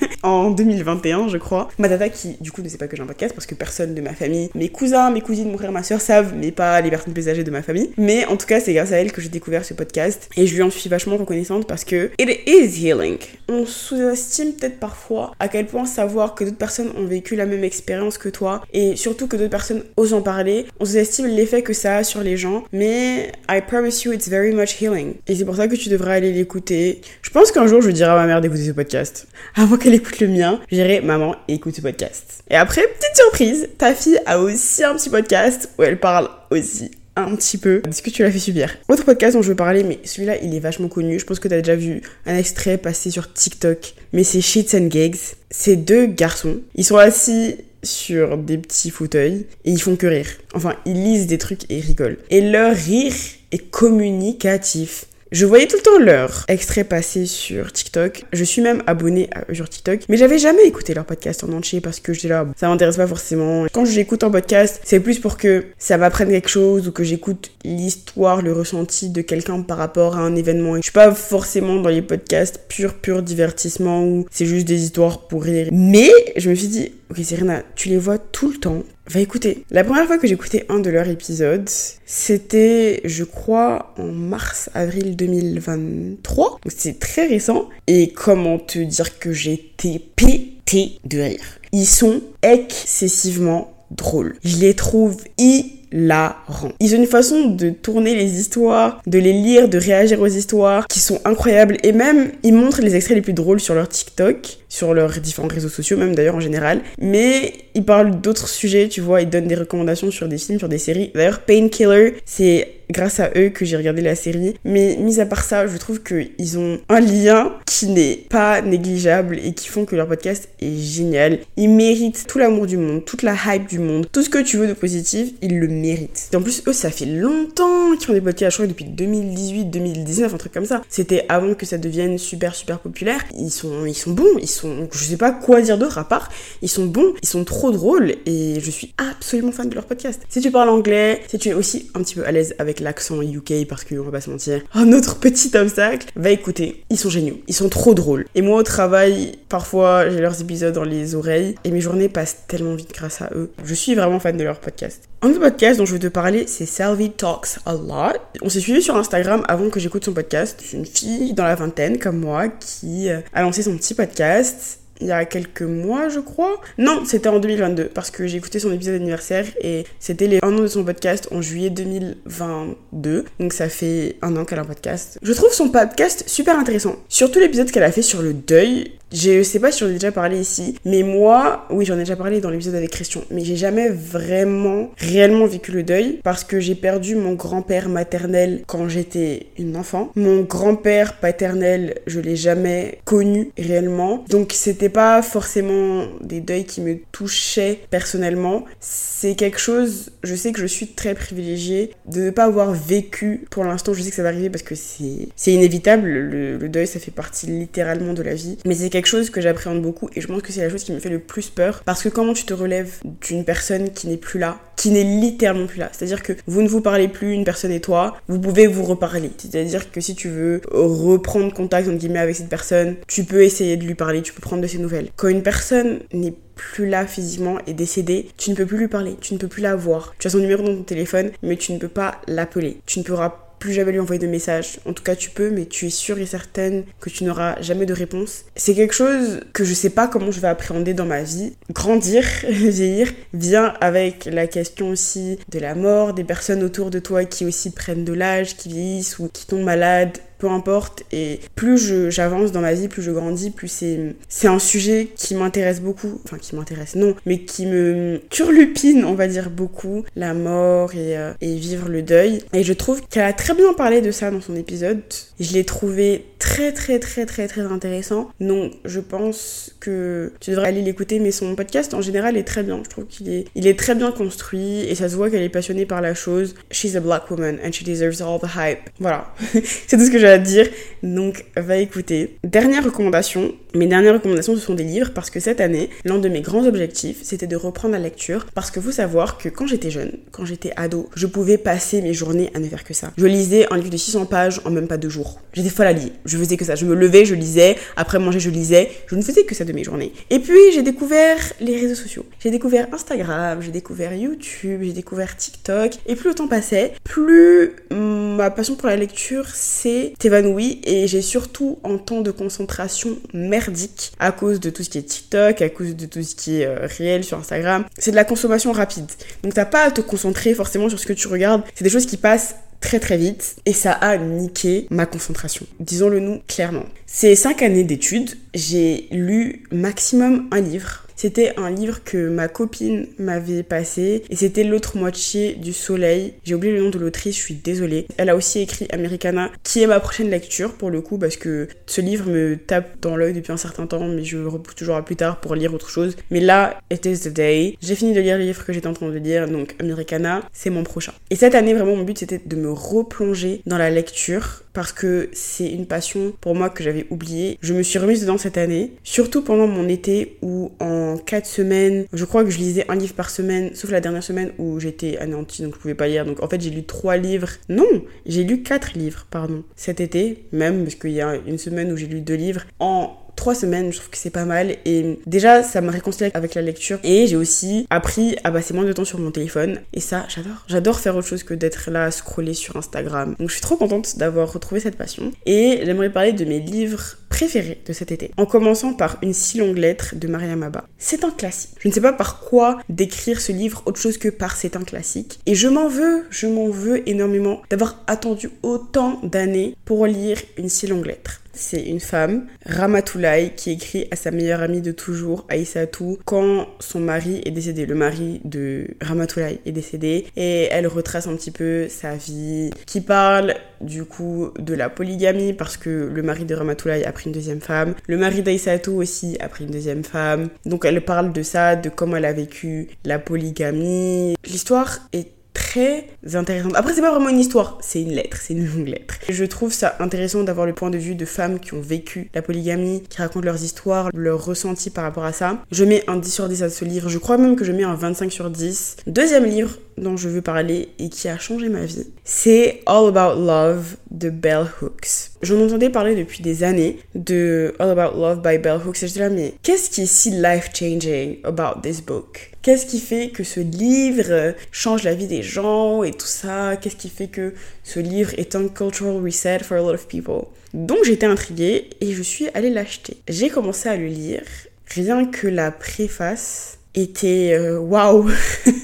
en 2021, je crois. Ma tata qui, du coup, ne sait pas que j'ai un podcast parce que personne de ma famille, mes cousins, mes cousines, mon frère, ma soeur savent, mais pas les personnes plus âgées de ma famille. Mais en tout cas, c'est grâce à elle que j'ai découvert ce podcast et je lui en suis vachement reconnaissante parce que it is healing. On sous-estime peut-être parfois à quel point savoir que d'autres personnes ont vécu la même expérience que toi et surtout que d'autres personnes osent en parler. On sous-estime l'effet que ça a sur les gens, mais I promise you, it's very much healing. Et c'est pour ça que tu devrais aller l'écouter. Je pense qu'un jour, je dirai à ma mère d'écouter ce podcast avant qu'elle écoute le mien, je dirais maman, écoute ce podcast. Et après, petite surprise, ta fille a aussi un petit podcast où elle parle aussi un petit peu de ce que tu l'as fait subir. Autre podcast dont je veux parler, mais celui-là, il est vachement connu. Je pense que tu as déjà vu un extrait passer sur TikTok. Mais c'est Shits and Gags. C'est deux garçons. Ils sont assis sur des petits fauteuils et ils font que rire. Enfin, ils lisent des trucs et rigolent. Et leur rire est communicatif. Je voyais tout le temps leur extrait passer sur TikTok. Je suis même abonnée à eux sur TikTok. Mais j'avais jamais écouté leur podcast en entier parce que j'étais là, ça m'intéresse pas forcément. Quand j'écoute un podcast, c'est plus pour que ça m'apprenne quelque chose ou que j'écoute l'histoire, le ressenti de quelqu'un par rapport à un événement. Je suis pas forcément dans les podcasts pur, pur divertissement où c'est juste des histoires pour rire. Mais je me suis dit, ok Serena, tu les vois tout le temps, va écouter. La première fois que écouté un de leurs épisodes, c'était, je crois, en mars-avril 2023. Donc c'est très récent. Et comment te dire que j'étais pété de rire. Ils sont excessivement drôles. Je les trouve hilarants. Ils ont une façon de tourner les histoires, de les lire, de réagir aux histoires qui sont incroyables. Et même, ils montrent les extraits les plus drôles sur leur TikTok sur leurs différents réseaux sociaux, même d'ailleurs en général. Mais ils parlent d'autres sujets, tu vois, ils donnent des recommandations sur des films, sur des séries. D'ailleurs, Painkiller, c'est grâce à eux que j'ai regardé la série. Mais mis à part ça, je trouve qu'ils ont un lien qui n'est pas négligeable et qui font que leur podcast est génial. Ils méritent tout l'amour du monde, toute la hype du monde, tout ce que tu veux de positif, ils le méritent. Et en plus, eux, ça fait longtemps qu'ils font des podcasts, je crois depuis 2018, 2019, un truc comme ça. C'était avant que ça devienne super, super populaire. Ils sont, ils sont bons, ils sont je sais pas quoi dire d'autre à part, ils sont bons, ils sont trop drôles et je suis absolument fan de leur podcast. Si tu parles anglais, si tu es aussi un petit peu à l'aise avec l'accent UK parce qu'on va pas se mentir, un autre petit obstacle, va écouter. Ils sont géniaux, ils sont trop drôles. Et moi au travail, parfois j'ai leurs épisodes dans les oreilles et mes journées passent tellement vite grâce à eux. Je suis vraiment fan de leur podcast. Un autre podcast dont je veux te parler, c'est Salvi Talks a Lot. On s'est suivi sur Instagram avant que j'écoute son podcast. C'est une fille dans la vingtaine comme moi qui euh, a lancé son petit podcast il y a quelques mois, je crois. Non, c'était en 2022 parce que j'ai écouté son épisode d'anniversaire et c'était les un an de son podcast en juillet 2022. Donc ça fait un an qu'elle a un podcast. Je trouve son podcast super intéressant. Surtout l'épisode qu'elle a fait sur le deuil. Je sais pas si j'en ai déjà parlé ici, mais moi, oui, j'en ai déjà parlé dans l'épisode avec Christian, mais j'ai jamais vraiment, réellement vécu le deuil parce que j'ai perdu mon grand-père maternel quand j'étais une enfant. Mon grand-père paternel, je l'ai jamais connu réellement. Donc c'était pas forcément des deuils qui me touchaient personnellement. C'est quelque chose, je sais que je suis très privilégiée de ne pas avoir vécu pour l'instant. Je sais que ça va arriver parce que c'est inévitable. Le, le, deuil, ça fait partie littéralement de la vie. Mais c'est quelque chose que j'appréhende beaucoup et je pense que c'est la chose qui me fait le plus peur parce que comment tu te relèves d'une personne qui n'est plus là, qui n'est littéralement plus là? C'est-à-dire que vous ne vous parlez plus, une personne et toi, vous pouvez vous reparler. C'est-à-dire que si tu veux reprendre contact, entre guillemets, avec cette personne, tu peux essayer de lui parler, tu peux prendre de ses nouvelles. Quand une personne n'est plus là physiquement et décédée, tu ne peux plus lui parler, tu ne peux plus la voir. Tu as son numéro dans ton téléphone, mais tu ne peux pas l'appeler. Tu ne pourras plus jamais lui envoyer de message. En tout cas, tu peux, mais tu es sûre et certaine que tu n'auras jamais de réponse. C'est quelque chose que je sais pas comment je vais appréhender dans ma vie. Grandir, vieillir, vient avec la question aussi de la mort, des personnes autour de toi qui aussi prennent de l'âge, qui vieillissent ou qui tombent malades, peu importe. Et plus j'avance dans ma vie, plus je grandis, plus c'est un sujet qui m'intéresse beaucoup. Enfin, qui m'intéresse, non, mais qui me turlupine, on va dire, beaucoup. La mort et, euh, et vivre le deuil. Et je trouve qu'elle a très bien parlé de ça dans son épisode. Je l'ai trouvé très très très très très intéressant. Donc je pense que tu devrais aller l'écouter, mais son podcast en général est très bien. Je trouve qu'il est, il est très bien construit et ça se voit qu'elle est passionnée par la chose. She's a black woman and she deserves all the hype. Voilà, c'est tout ce que j'ai à dire. Donc va écouter. Dernière recommandation. Mes dernières recommandations ce sont des livres parce que cette année, l'un de mes grands objectifs c'était de reprendre la lecture parce que faut savoir que quand j'étais jeune, quand j'étais ado, je pouvais passer mes journées à ne faire que ça. Je lisais un livre de 600 pages en même pas deux jours. J'étais folle à lire je faisais que ça. Je me levais, je lisais, après manger, je lisais. Je ne faisais que ça de mes journées. Et puis, j'ai découvert les réseaux sociaux. J'ai découvert Instagram, j'ai découvert YouTube, j'ai découvert TikTok. Et plus le temps passait, plus ma passion pour la lecture s'est évanouie. Et j'ai surtout en temps de concentration merdique à cause de tout ce qui est TikTok, à cause de tout ce qui est euh, réel sur Instagram. C'est de la consommation rapide. Donc, t'as pas à te concentrer forcément sur ce que tu regardes. C'est des choses qui passent très très vite et ça a niqué ma concentration. Disons-le nous clairement. Ces cinq années d'études, j'ai lu maximum un livre c'était un livre que ma copine m'avait passé et c'était L'autre moitié du soleil. J'ai oublié le nom de l'autrice, je suis désolée. Elle a aussi écrit Americana, qui est ma prochaine lecture pour le coup parce que ce livre me tape dans l'œil depuis un certain temps, mais je repousse toujours à plus tard pour lire autre chose. Mais là, it is the day. J'ai fini de lire le livre que j'étais en train de lire, donc Americana, c'est mon prochain. Et cette année, vraiment, mon but c'était de me replonger dans la lecture parce que c'est une passion pour moi que j'avais oubliée. Je me suis remise dedans cette année, surtout pendant mon été où en 4 semaines, je crois que je lisais un livre par semaine, sauf la dernière semaine où j'étais anéantie donc je pouvais pas lire. Donc en fait, j'ai lu 3 livres. Non, j'ai lu 4 livres, pardon. Cet été, même parce qu'il y a une semaine où j'ai lu 2 livres en trois semaines, je trouve que c'est pas mal. Et déjà, ça m'a réconcilié avec la lecture. Et j'ai aussi appris à passer moins de temps sur mon téléphone. Et ça, j'adore. J'adore faire autre chose que d'être là à scroller sur Instagram. Donc je suis trop contente d'avoir retrouvé cette passion. Et j'aimerais parler de mes livres préférés de cet été. En commençant par Une si longue lettre de Maria Maba. C'est un classique. Je ne sais pas par quoi décrire ce livre autre chose que par c'est un classique. Et je m'en veux, je m'en veux énormément d'avoir attendu autant d'années pour lire Une si longue lettre. C'est une femme, Ramatoulaye, qui écrit à sa meilleure amie de toujours, Aïssatou, quand son mari est décédé. Le mari de Ramatoulaye est décédé et elle retrace un petit peu sa vie, qui parle du coup de la polygamie parce que le mari de Ramatoulaye a pris une deuxième femme. Le mari d'Aïssatou aussi a pris une deuxième femme. Donc elle parle de ça, de comment elle a vécu la polygamie. L'histoire est très intéressante. Après, c'est pas vraiment une histoire, c'est une lettre, c'est une longue lettre. Je trouve ça intéressant d'avoir le point de vue de femmes qui ont vécu la polygamie, qui racontent leurs histoires, leurs ressentis par rapport à ça. Je mets un 10 sur 10 à ce livre, je crois même que je mets un 25 sur 10. Deuxième livre dont je veux parler et qui a changé ma vie, c'est All About Love de Bell Hooks. J'en entendais parler depuis des années de All About Love by Bell Hooks et je là, mais qu'est-ce qui est si life-changing about this book? Qu'est-ce qui fait que ce livre change la vie des gens et tout ça? Qu'est-ce qui fait que ce livre est un cultural reset for a lot of people? Donc j'étais intriguée et je suis allée l'acheter. J'ai commencé à le lire. Rien que la préface était euh, waouh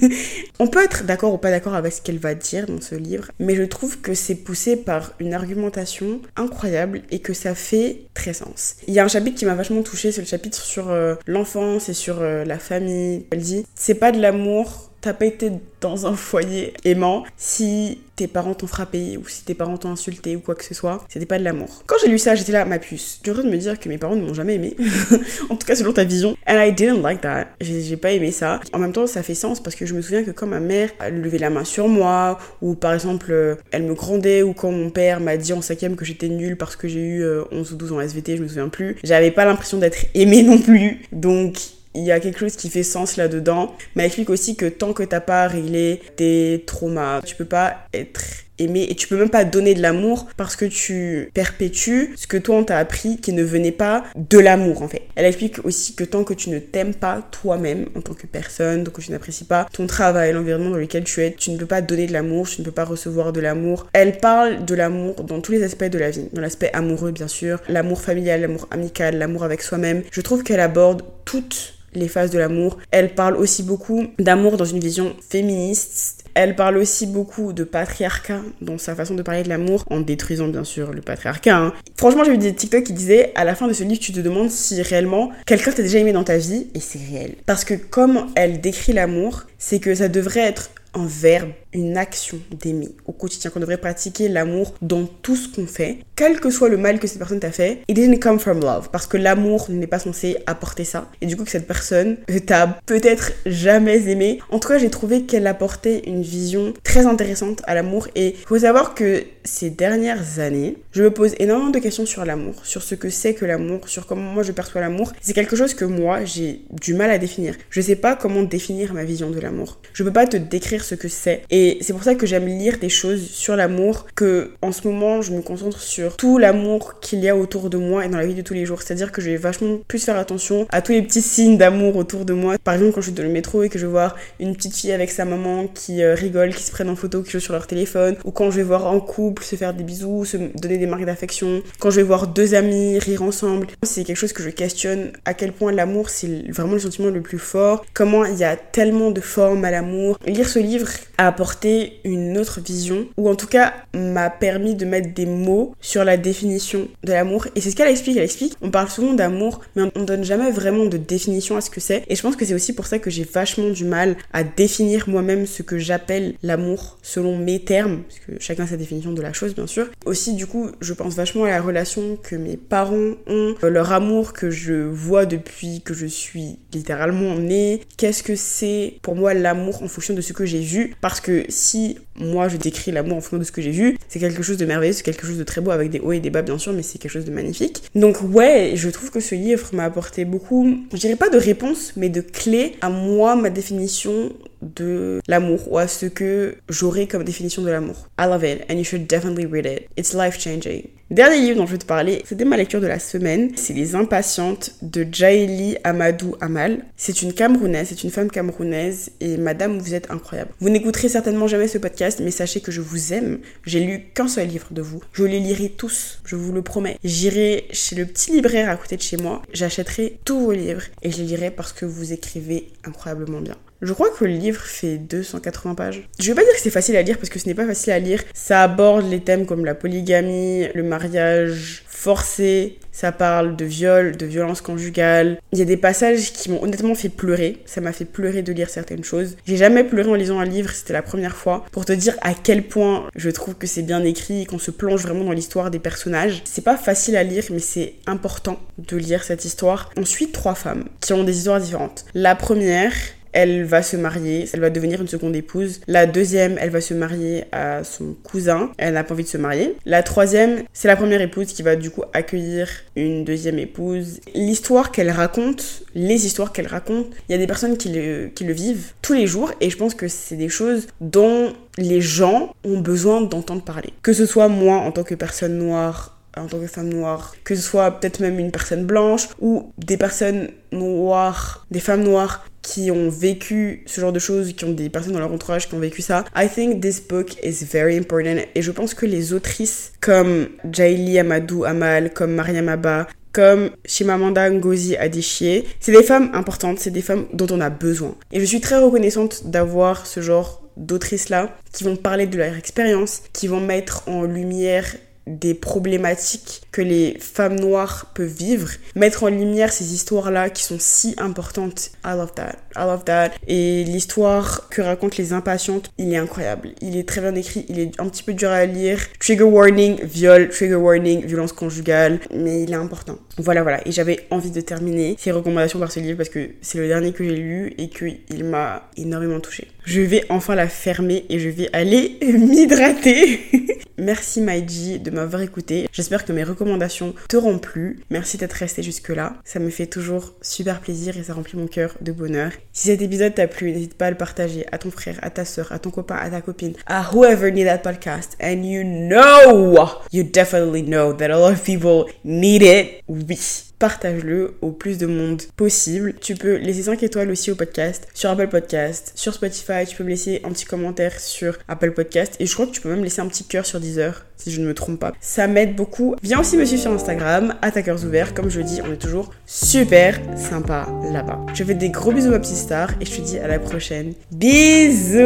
On peut être d'accord ou pas d'accord avec ce qu'elle va dire dans ce livre, mais je trouve que c'est poussé par une argumentation incroyable et que ça fait très sens. Il y a un chapitre qui m'a vachement touché, c'est le chapitre sur euh, l'enfance et sur euh, la famille. Elle dit c'est pas de l'amour t'as pas été dans un foyer aimant si tes parents t'ont frappé ou si tes parents t'ont insulté ou quoi que ce soit, c'était pas de l'amour. Quand j'ai lu ça, j'étais là, ma puce. Tu de me dire que mes parents ne m'ont jamais aimé. en tout cas, selon ta vision. And I didn't like that. J'ai pas aimé ça. En même temps, ça fait sens parce que je me souviens que quand ma mère levait la main sur moi, ou par exemple, elle me grondait, ou quand mon père m'a dit en cinquième que j'étais nulle parce que j'ai eu 11 euh, ou 12 ans SVT, je me souviens plus, j'avais pas l'impression d'être aimée non plus. Donc, il y a quelque chose qui fait sens là-dedans. Mais elle explique aussi que tant que t'as pas réglé tes traumas, tu peux pas être aimer et tu peux même pas donner de l'amour parce que tu perpétues ce que toi on t'a appris qui ne venait pas de l'amour en fait. Elle explique aussi que tant que tu ne t'aimes pas toi-même en tant que personne, donc que tu n'apprécies pas ton travail, l'environnement dans lequel tu es, tu ne peux pas donner de l'amour, tu ne peux pas recevoir de l'amour. Elle parle de l'amour dans tous les aspects de la vie, dans l'aspect amoureux bien sûr, l'amour familial, l'amour amical, l'amour avec soi-même. Je trouve qu'elle aborde toutes les phases de l'amour. Elle parle aussi beaucoup d'amour dans une vision féministe elle parle aussi beaucoup de patriarcat dans sa façon de parler de l'amour, en détruisant bien sûr le patriarcat. Hein. Franchement, j'ai vu des TikTok qui disaient à la fin de ce livre, tu te demandes si réellement quelqu'un t'a déjà aimé dans ta vie, et c'est réel. Parce que comme elle décrit l'amour, c'est que ça devrait être un verbe, une action d'aimer au quotidien, qu'on devrait pratiquer l'amour dans tout ce qu'on fait, quel que soit le mal que cette personne t'a fait, it didn't come from love, parce que l'amour n'est pas censé apporter ça, et du coup que cette personne t'a peut-être jamais aimé. En tout cas, j'ai trouvé qu'elle apportait une vision très intéressante à l'amour, et faut savoir que ces dernières années, je me pose énormément de questions sur l'amour, sur ce que c'est que l'amour, sur comment moi je perçois l'amour. C'est quelque chose que moi j'ai du mal à définir. Je sais pas comment définir ma vision de l'amour. Je peux pas te décrire ce que c'est. Et c'est pour ça que j'aime lire des choses sur l'amour, que en ce moment je me concentre sur tout l'amour qu'il y a autour de moi et dans la vie de tous les jours. C'est-à-dire que je vais vachement plus faire attention à tous les petits signes d'amour autour de moi. Par exemple, quand je suis dans le métro et que je vais voir une petite fille avec sa maman qui euh, rigole, qui se prennent en photo, qui joue sur leur téléphone, ou quand je vais voir un couple se faire des bisous, se donner des marques d'affection, quand je vais voir deux amis rire ensemble, c'est quelque chose que je questionne à quel point l'amour c'est vraiment le sentiment le plus fort, comment il y a tellement de formes à l'amour. Lire ce livre a apporté une autre vision, ou en tout cas m'a permis de mettre des mots sur la définition de l'amour. Et c'est ce qu'elle explique. Elle explique, on parle souvent d'amour, mais on donne jamais vraiment de définition à ce que c'est. Et je pense que c'est aussi pour ça que j'ai vachement du mal à définir moi-même ce que j'appelle l'amour selon mes termes, parce que chacun sa définition de la chose, bien sûr. Aussi, du coup, je pense vachement à la relation que mes parents ont, euh, leur amour que je vois depuis que je suis littéralement née. Qu'est-ce que c'est pour moi l'amour en fonction de ce que j'ai vu Parce que si moi je décris l'amour en fonction de ce que j'ai vu, c'est quelque chose de merveilleux, c'est quelque chose de très beau avec des hauts et des bas bien sûr, mais c'est quelque chose de magnifique. Donc ouais, je trouve que ce livre m'a apporté beaucoup, je dirais pas de réponses, mais de clés à moi, ma définition de l'amour ou à ce que j'aurais comme définition de l'amour. I love it and you should definitely read it. It's life changing. Dernier livre dont je vais te parler, c'était ma lecture de la semaine. C'est Les Impatientes de Jaili Amadou Amal. C'est une Camerounaise, c'est une femme camerounaise et madame, vous êtes incroyable. Vous n'écouterez certainement jamais ce podcast, mais sachez que je vous aime. J'ai lu qu'un seul livre de vous. Je les lirai tous, je vous le promets. J'irai chez le petit libraire à côté de chez moi, j'achèterai tous vos livres et je les lirai parce que vous écrivez incroyablement bien. Je crois que le livre fait 280 pages. Je vais pas dire que c'est facile à lire parce que ce n'est pas facile à lire. Ça aborde les thèmes comme la polygamie, le mariage forcé, ça parle de viol, de violence conjugale. Il y a des passages qui m'ont honnêtement fait pleurer. Ça m'a fait pleurer de lire certaines choses. J'ai jamais pleuré en lisant un livre, c'était la première fois. Pour te dire à quel point je trouve que c'est bien écrit et qu'on se plonge vraiment dans l'histoire des personnages. C'est pas facile à lire, mais c'est important de lire cette histoire. On suit trois femmes qui ont des histoires différentes. La première, elle va se marier, elle va devenir une seconde épouse. La deuxième, elle va se marier à son cousin, elle n'a pas envie de se marier. La troisième, c'est la première épouse qui va du coup accueillir une deuxième épouse. L'histoire qu'elle raconte, les histoires qu'elle raconte, il y a des personnes qui le, qui le vivent tous les jours et je pense que c'est des choses dont les gens ont besoin d'entendre parler. Que ce soit moi en tant que personne noire en tant que femme noire, que ce soit peut-être même une personne blanche ou des personnes noires, des femmes noires qui ont vécu ce genre de choses, qui ont des personnes dans leur entourage qui ont vécu ça. I think this book is very important et je pense que les autrices comme Jaili Amadou Amal, comme Mariam Abba, comme Shimamanda Ngozi Adichie, c'est des femmes importantes, c'est des femmes dont on a besoin. Et je suis très reconnaissante d'avoir ce genre d'autrices là qui vont parler de leur expérience, qui vont mettre en lumière des problématiques que les femmes noires peuvent vivre, mettre en lumière ces histoires-là qui sont si importantes. I love that. I love that. Et l'histoire que racontent les impatientes, il est incroyable. Il est très bien écrit, il est un petit peu dur à lire. Trigger warning, viol, trigger warning, violence conjugale, mais il est important. Voilà, voilà. Et j'avais envie de terminer ces recommandations par ce livre parce que c'est le dernier que j'ai lu et qu'il m'a énormément touché. Je vais enfin la fermer et je vais aller m'hydrater. Merci Maiji de m'avoir écouté. J'espère que mes recommandations t'auront plu. Merci d'être resté jusque-là. Ça me fait toujours super plaisir et ça remplit mon cœur de bonheur. Si cet épisode t'a plu, n'hésite pas à le partager à ton frère, à ta soeur, à ton copain, à ta copine, à whoever need that podcast. And you know, you definitely know that a lot of people need it. Oui partage-le au plus de monde possible. Tu peux laisser 5 étoiles aussi au podcast sur Apple Podcast, sur Spotify, tu peux me laisser un petit commentaire sur Apple Podcast et je crois que tu peux même laisser un petit cœur sur Deezer si je ne me trompe pas. Ça m'aide beaucoup. Viens aussi me suivre sur Instagram, attaqueurs ouverts. Comme je le dis, on est toujours super sympa là-bas. Je fais des gros bisous ma petite star et je te dis à la prochaine. Bisous